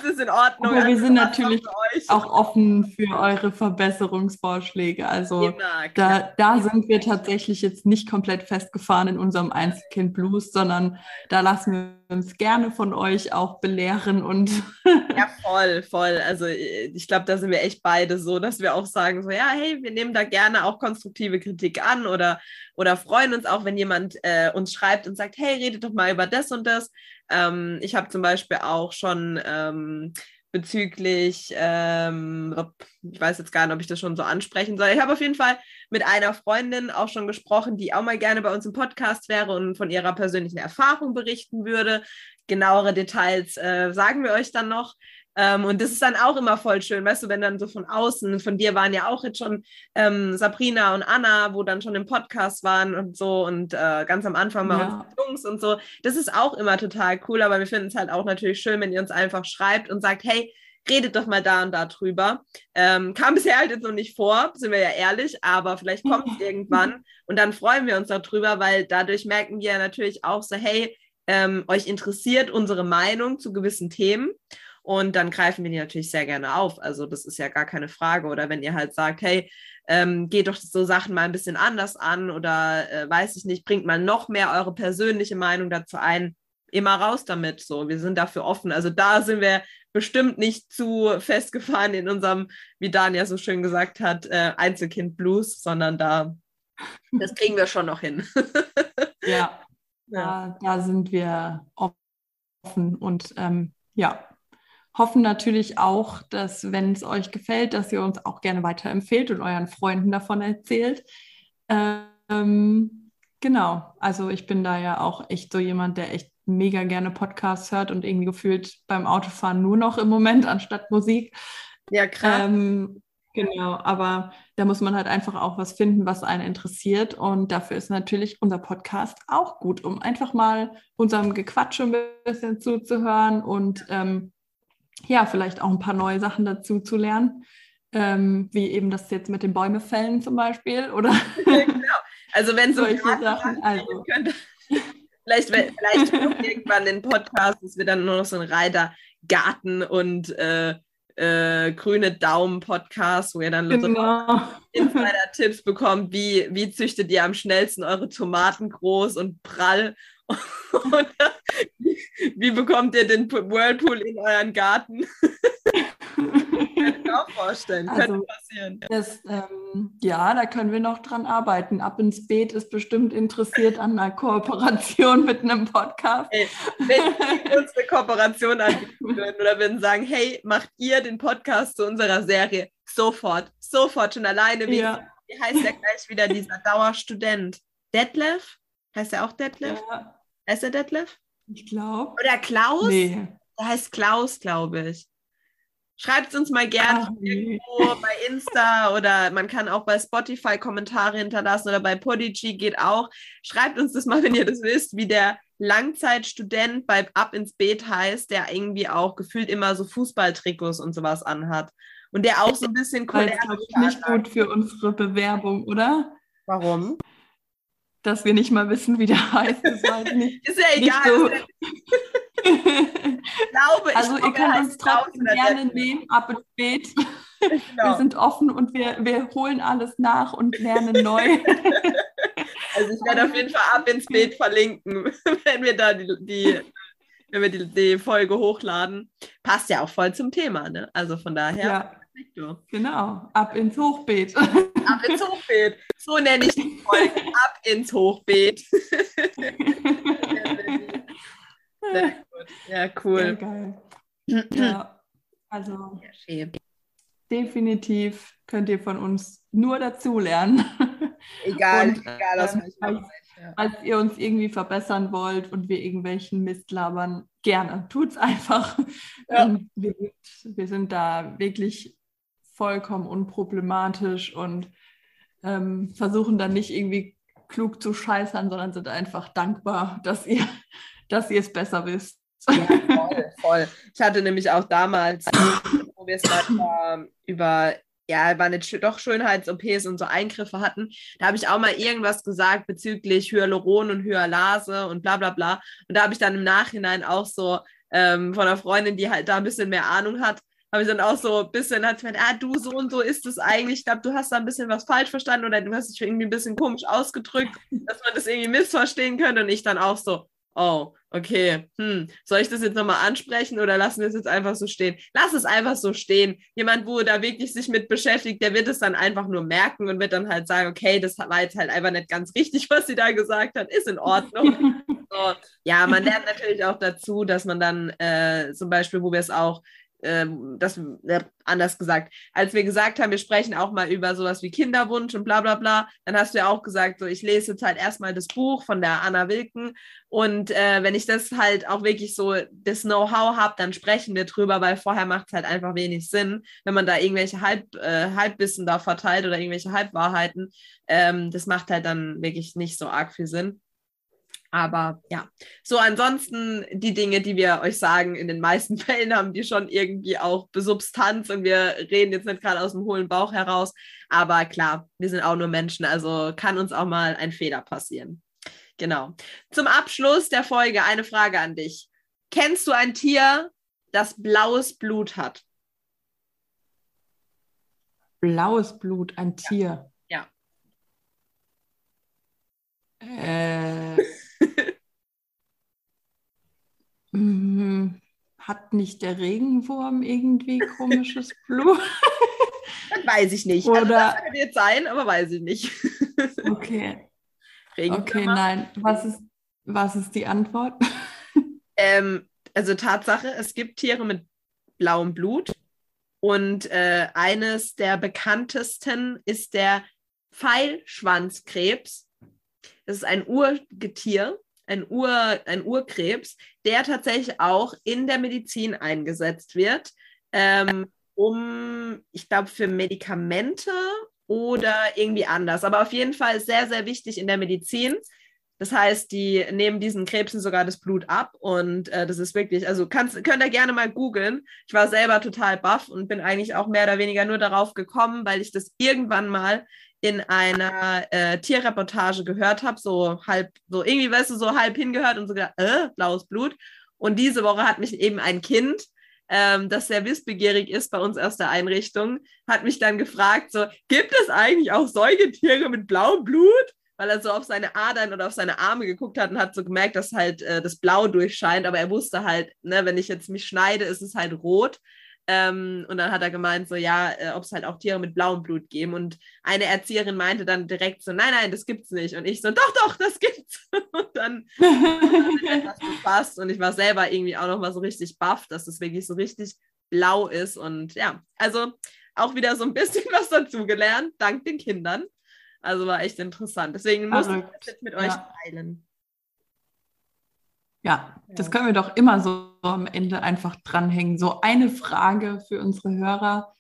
uns ist in Ordnung. Aber wir also sind natürlich auch offen für eure Verbesserungsvorschläge. Also Immer, da, da sind wir tatsächlich jetzt nicht komplett festgefahren in unserem Einzelkind Blues, sondern da lassen wir uns gerne von euch auch belehren und (laughs) ja voll voll. Also äh, ich glaube da sind wir echt beide so dass wir auch sagen so ja hey wir nehmen da gerne auch konstruktive Kritik an oder oder freuen uns auch wenn jemand äh, uns schreibt und sagt hey redet doch mal über das und das. Ähm, ich habe zum Beispiel auch schon ähm, bezüglich, ähm, ich weiß jetzt gar nicht, ob ich das schon so ansprechen soll. Ich habe auf jeden Fall mit einer Freundin auch schon gesprochen, die auch mal gerne bei uns im Podcast wäre und von ihrer persönlichen Erfahrung berichten würde. Genauere Details äh, sagen wir euch dann noch. Ähm, und das ist dann auch immer voll schön, weißt du, wenn dann so von außen, von dir waren ja auch jetzt schon ähm, Sabrina und Anna, wo dann schon im Podcast waren und so und äh, ganz am Anfang mal ja. Jungs und so. Das ist auch immer total cool, aber wir finden es halt auch natürlich schön, wenn ihr uns einfach schreibt und sagt, hey, redet doch mal da und da drüber. Ähm, kam (laughs) bisher halt jetzt noch nicht vor, sind wir ja ehrlich, aber vielleicht kommt es (laughs) irgendwann und dann freuen wir uns darüber, weil dadurch merken wir natürlich auch so, hey, ähm, euch interessiert unsere Meinung zu gewissen Themen und dann greifen wir die natürlich sehr gerne auf. Also das ist ja gar keine Frage. Oder wenn ihr halt sagt, hey, ähm, geht doch so Sachen mal ein bisschen anders an oder äh, weiß ich nicht, bringt mal noch mehr eure persönliche Meinung dazu ein, immer raus damit. So, wir sind dafür offen. Also da sind wir bestimmt nicht zu festgefahren in unserem, wie Daniel so schön gesagt hat, äh, Einzelkind Blues, sondern da, das kriegen wir schon noch hin. ja, (laughs) ja. Da, da sind wir offen und ähm, ja, hoffen natürlich auch, dass, wenn es euch gefällt, dass ihr uns auch gerne weiterempfehlt und euren Freunden davon erzählt. Ähm, genau, also ich bin da ja auch echt so jemand, der echt mega gerne Podcasts hört und irgendwie gefühlt beim Autofahren nur noch im Moment anstatt Musik. Ja, krass. Ähm, genau, aber da muss man halt einfach auch was finden, was einen interessiert. Und dafür ist natürlich unser Podcast auch gut, um einfach mal unserem Gequatsche ein bisschen zuzuhören und ähm, ja, vielleicht auch ein paar neue Sachen dazu zu lernen. Ähm, wie eben das jetzt mit den Bäume fällen zum Beispiel, oder? (laughs) genau. Also wenn so solche Sachen, also. könnte, (laughs) vielleicht, vielleicht (laughs) irgendwann den Podcast, es wird dann nur noch so ein Reiter Garten und äh, äh, grüne Daumen-Podcast, wo ihr dann genau. so Insider-Tipps bekommt, wie, wie züchtet ihr am schnellsten eure Tomaten groß und prall (laughs) und wie, bekommt ihr den Whirlpool in euren Garten? (laughs) kann ich mir auch vorstellen. Also, Könnte passieren. Das, ähm, ja, da können wir noch dran arbeiten. Ab ins Beet ist bestimmt interessiert an einer Kooperation mit einem Podcast. Ey, wenn Sie uns eine Kooperation anbieten würden oder würden sagen, hey, macht ihr den Podcast zu unserer Serie? Sofort, sofort, schon alleine. Wie, Ja. wie heißt der gleich wieder, dieser Dauerstudent? Detlef? Heißt er auch Detlef? Ja, Heißt er Detlef? ich glaube. Oder Klaus? Nee. Der heißt Klaus, glaube ich. Schreibt uns mal gerne Ach, nee. irgendwo bei Insta oder man kann auch bei Spotify Kommentare hinterlassen oder bei Podigy geht auch. Schreibt uns das mal, wenn ihr das wisst, wie der Langzeitstudent bei Ab ins Beet heißt, der irgendwie auch gefühlt immer so Fußballtrikots und sowas anhat. Und der auch so ein bisschen Das ist, glaube ich, nicht gut für unsere Bewerbung, oder? Warum? Dass wir nicht mal wissen, wie der heißt. Das weiß ich nicht. (laughs) Ist ja egal. so. Ich glaube, Also ich ihr glaube, er könnt uns trotzdem gerne nehmen, ab ins Beet. Wir Genau. sind offen und wir, wir holen alles nach und lernen (laughs) neu. Also ich werde auf jeden Fall ab ins Bild verlinken, (laughs) wenn wir da die, die wenn wir die, die Folge hochladen. Passt ja auch voll zum Thema, ne? Also von daher. Ja, du. genau. Ab ins Hochbeet. Ab ins Hochbeet. So nenne ich die Folge. Ab ins Hochbeet. (laughs) Sehr gut. Ja, Sehr cool. geil. Ja, also Ja, definitiv könnt ihr von uns nur dazulernen. Egal, Und, egal aus ähm, als-. Ja. Falls ihr uns irgendwie verbessern wollt und wir irgendwelchen Mist labern, gerne. Tut's einfach. Ja. Ähm, wir, wir sind da wirklich vollkommen unproblematisch und ähm, versuchen dann nicht irgendwie klug zu scheißern, sondern sind einfach dankbar, dass ihr, (laughs) dass ihr es besser wisst. Ja, (laughs) voll, voll. Ich hatte nämlich auch damals, wo wir es mal über, ja, nicht doch Schönheits-OPs und so Eingriffe hatten, da habe ich auch mal irgendwas gesagt bezüglich Hyaluron und Hyalase und bla bla bla. Und da habe ich dann im Nachhinein auch so ähm, von einer Freundin, die halt da ein bisschen mehr Ahnung hat, habe ich dann auch so ein bisschen, hat gemeint, ah, du, so und so ist es eigentlich. Ich glaube, du hast da ein bisschen was falsch verstanden oder du hast dich irgendwie ein bisschen komisch ausgedrückt, dass man das irgendwie missverstehen könnte. Und ich dann auch so, oh, okay, hm, soll ich das jetzt nochmal ansprechen oder lassen wir es jetzt einfach so stehen? Lass es einfach so stehen. Jemand, wo da wirklich sich mit beschäftigt, der wird es dann einfach nur merken und wird dann halt sagen, okay, das war jetzt halt einfach nicht ganz richtig, was sie da gesagt hat, ist in Ordnung. (laughs) So, ja, man lernt natürlich auch dazu, dass man dann äh, zum Beispiel, wo wir es auch, ähm, das äh, anders gesagt, als wir gesagt haben, wir sprechen auch mal über sowas wie Kinderwunsch und bla bla bla, dann hast du ja auch gesagt, so ich lese jetzt halt erstmal das Buch von der Anna Wilken und äh, wenn ich das halt auch wirklich so das Know-how habe, dann sprechen wir drüber, weil vorher macht es halt einfach wenig Sinn, wenn man da irgendwelche Halb, äh, Halbwissen da verteilt oder irgendwelche Halbwahrheiten. Ähm, das macht halt dann wirklich nicht so arg viel Sinn. Aber ja, so ansonsten die Dinge, die wir euch sagen, in den meisten (laughs) Fällen haben die schon irgendwie auch Substanz und wir reden jetzt nicht gerade aus dem hohlen Bauch heraus. Aber klar, wir sind auch nur Menschen, also kann uns auch mal ein Fehler passieren. Genau. Zum Abschluss der Folge eine Frage an dich. Kennst du ein Tier, das blaues Blut hat? Blaues Blut, ein Tier. Ja. Äh, mm, hat nicht der Regenwurm irgendwie komisches (laughs) Blut? Das weiß ich nicht. Also Oder- das könnte jetzt sein, aber weiß ich nicht. Okay, Regenwürmer? okay, nein. Was ist, was ist die Antwort? (laughs) Ähm, also Tatsache, es gibt Tiere mit blauem Blut und äh, eines der bekanntesten ist der Pfeilschwanzkrebs. Das ist ein Urgetier, ein, Ur, ein Urkrebs, der tatsächlich auch in der Medizin eingesetzt wird, ähm, um, ich glaube, für Medikamente oder irgendwie anders. Aber auf jeden Fall sehr, sehr wichtig in der Medizin. Das heißt, die nehmen diesen Krebsen sogar das Blut ab und äh, das ist wirklich, also kannst, könnt ihr gerne mal googeln. Ich war selber total baff und bin eigentlich auch mehr oder weniger nur darauf gekommen, weil ich das irgendwann mal in einer äh, Tierreportage gehört habe, so halb, so irgendwie, weißt du, so halb hingehört und so gedacht, äh, blaues Blut. Und diese Woche hat mich eben ein Kind, ähm, das sehr wissbegierig ist bei uns aus der Einrichtung, hat mich dann gefragt, so, gibt es eigentlich auch Säugetiere mit blauem Blut? weil er so auf seine Adern oder auf seine Arme geguckt hat und hat so gemerkt, dass halt äh, das Blau durchscheint, aber er wusste halt, ne, wenn ich jetzt mich schneide, ist es halt rot. Ähm, und dann hat er gemeint, so ja, äh, ob es halt auch Tiere mit blauem Blut geben. Und eine Erzieherin meinte dann direkt so, nein, nein, das gibt's nicht. Und ich so, doch, doch, das gibt's. (laughs) und dann hat das gepasst. Und ich war selber irgendwie auch noch mal so richtig baff, dass es wirklich so richtig blau ist. Und ja, also auch wieder so ein bisschen (laughs) was dazugelernt, dank den Kindern. Also war echt interessant. Deswegen muss ich das jetzt mit euch ja. teilen. Ja, das können wir doch immer so am Ende einfach dranhängen. So eine Frage für unsere Hörer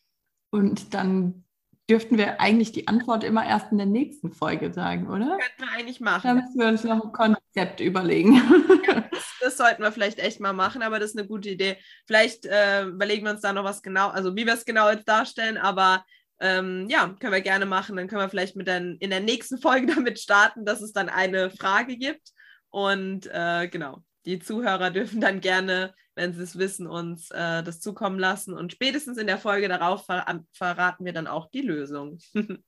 und dann dürften wir eigentlich die Antwort immer erst in der nächsten Folge sagen, oder? Könnten wir eigentlich machen. Da müssen wir uns noch ein Konzept überlegen. (laughs) Ja, das, das, sollten wir vielleicht echt mal machen, aber das ist eine gute Idee. Vielleicht äh, überlegen wir uns da noch was genau, also wie wir es genau jetzt darstellen, aber ähm, ja, können wir gerne machen. Dann können wir vielleicht mit den, in der nächsten Folge (laughs) damit starten, dass es dann eine Frage gibt. Und äh, genau, die Zuhörer dürfen dann gerne, wenn sie es wissen, uns äh, das zukommen lassen. Und spätestens in der Folge darauf ver verraten wir dann auch die Lösung. (laughs)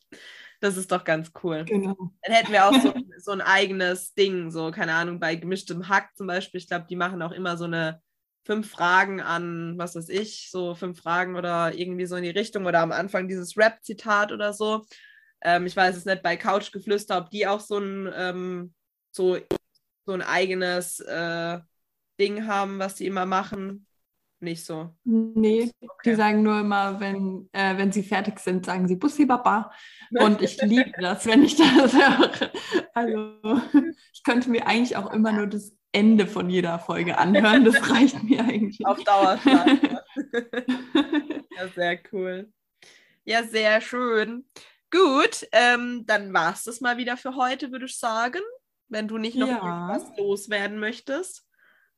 das ist doch ganz cool. Genau. Dann hätten wir auch so, so ein eigenes Ding, so, keine Ahnung, bei gemischtem Hack zum Beispiel. Ich glaube, die machen auch immer so eine fünf Fragen an, was weiß ich, so fünf Fragen oder irgendwie so in die Richtung oder am Anfang dieses Rap-Zitat oder so. Ähm, ich weiß es nicht bei Couchgeflüster, ob die auch so ein, ähm, so, so ein eigenes äh, Ding haben, was die immer machen. Nicht so. Nee, okay. die sagen nur immer, wenn, äh, wenn sie fertig sind, sagen sie Bussi Baba. (laughs) Und ich liebe das, wenn ich das höre. Also ich könnte mir eigentlich auch immer nur das Ende von jeder Folge anhören. Das (laughs) reicht mir eigentlich. Auf Dauer. (laughs) ja, sehr cool. Ja, sehr schön. Gut, ähm, dann war es das mal wieder für heute, würde ich sagen. Wenn du nicht noch ja. was loswerden möchtest.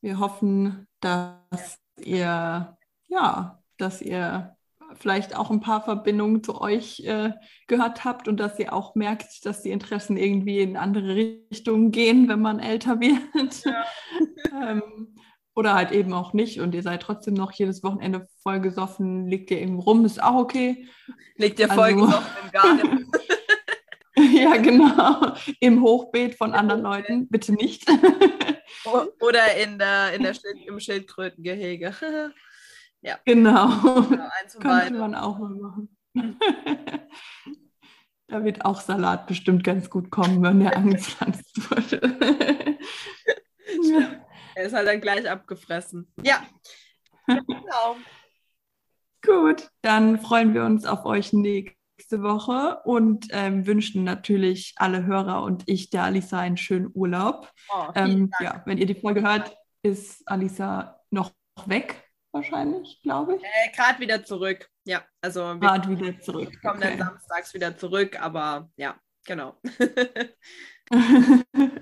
Wir hoffen, dass ihr, ja, dass ihr vielleicht auch ein paar Verbindungen zu euch äh, gehört habt und dass ihr auch merkt, dass die Interessen irgendwie in andere Richtungen gehen, wenn man älter wird. Ja. (laughs) ähm, oder halt eben auch nicht und ihr seid trotzdem noch jedes Wochenende voll gesoffen, liegt ihr irgendwo rum, ist auch okay. Liegt ihr voll also, gesoffen im Garten. (laughs) (laughs) ja, genau. Im Hochbeet von anderen Leuten, bitte nicht. Oder in der, in der Schild, im Schildkrötengehege. (laughs) Ja. Genau. genau Könnte man auch mal machen. (laughs) da wird auch Salat bestimmt ganz gut kommen, wenn der angepflanzt wurde. ja. Er ist halt dann gleich abgefressen. Ja. Genau. Gut, dann freuen wir uns auf euch nächste Woche und ähm, wünschen natürlich alle Hörer und ich der Alisa einen schönen Urlaub. Oh, ähm, ja, wenn ihr die Folge hört, ist Alisa noch weg wahrscheinlich, glaube ich. Äh, Gerade wieder zurück. Ja, also gerade wieder zurück. Wir kommen okay. dann samstags wieder zurück, aber ja, genau. (laughs) (laughs)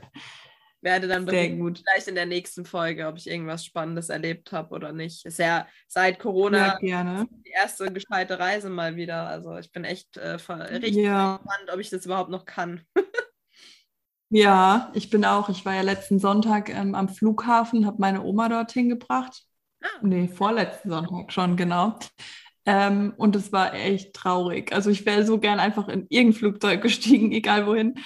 Werde dann vielleicht in der nächsten Folge, ob ich irgendwas Spannendes erlebt habe oder nicht. Ist ja seit Corona ja, die erste gescheite Reise mal wieder. Also ich bin echt äh, richtig ja. gespannt, ob ich das überhaupt noch kann. (laughs) ja, ich bin auch. Ich war ja letzten Sonntag ähm, am Flughafen, habe meine Oma dorthin gebracht Ah. Nee, vorletzten Sonntag schon, genau. Ähm, und es war echt traurig. Also ich wäre so gern einfach in irgendein Flugzeug gestiegen, (laughs) egal wohin.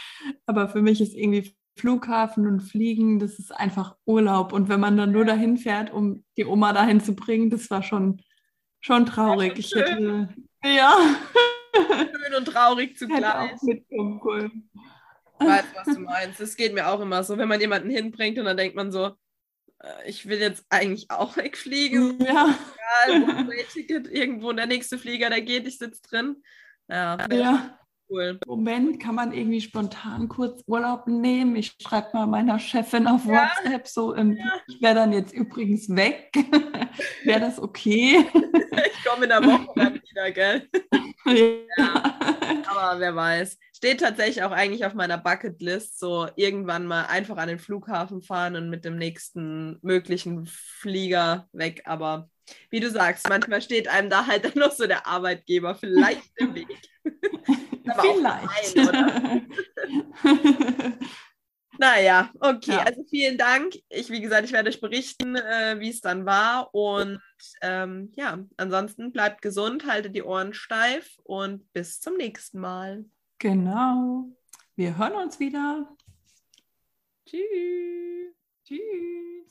Aber für mich ist irgendwie Flughafen und Fliegen, das ist einfach Urlaub. Und wenn man dann nur dahin fährt, um die Oma dahin zu bringen, das war schon, schon traurig. Ich hätte, ja. Schön und traurig zugleich. (laughs) Hätte auch mitkommen können. Ich weiß, was du meinst. Es geht mir auch immer so, wenn man jemanden hinbringt und dann denkt man so, äh, ich will jetzt eigentlich auch wegfliegen. (laughs) Ja. Egal, Ticket, irgendwo der nächste Flieger, der geht, ich sitze drin. Ja. ja. Cool. Moment, kann man irgendwie spontan kurz Urlaub nehmen? Ich schreibe mal meiner Chefin auf Ja. WhatsApp so, ähm, ich wäre dann jetzt übrigens weg. (laughs) wäre das okay? (laughs) Ich komme in der Woche dann wieder, gell? (laughs) ja. Aber wer weiß. Steht tatsächlich auch eigentlich auf meiner Bucketlist, so irgendwann mal einfach an den Flughafen fahren und mit dem nächsten möglichen Flieger weg. Aber wie du sagst, manchmal steht einem da halt dann noch so der Arbeitgeber vielleicht im Weg. Vielleicht. oder? (laughs) Naja, okay. Ja. Also vielen Dank. Ich, wie gesagt, ich werde euch berichten, äh, wie es dann war. Und ähm, ja, ansonsten bleibt gesund, haltet die Ohren steif und bis zum nächsten Mal. genau. Wir hören uns wieder. Tschüss. Tschüss.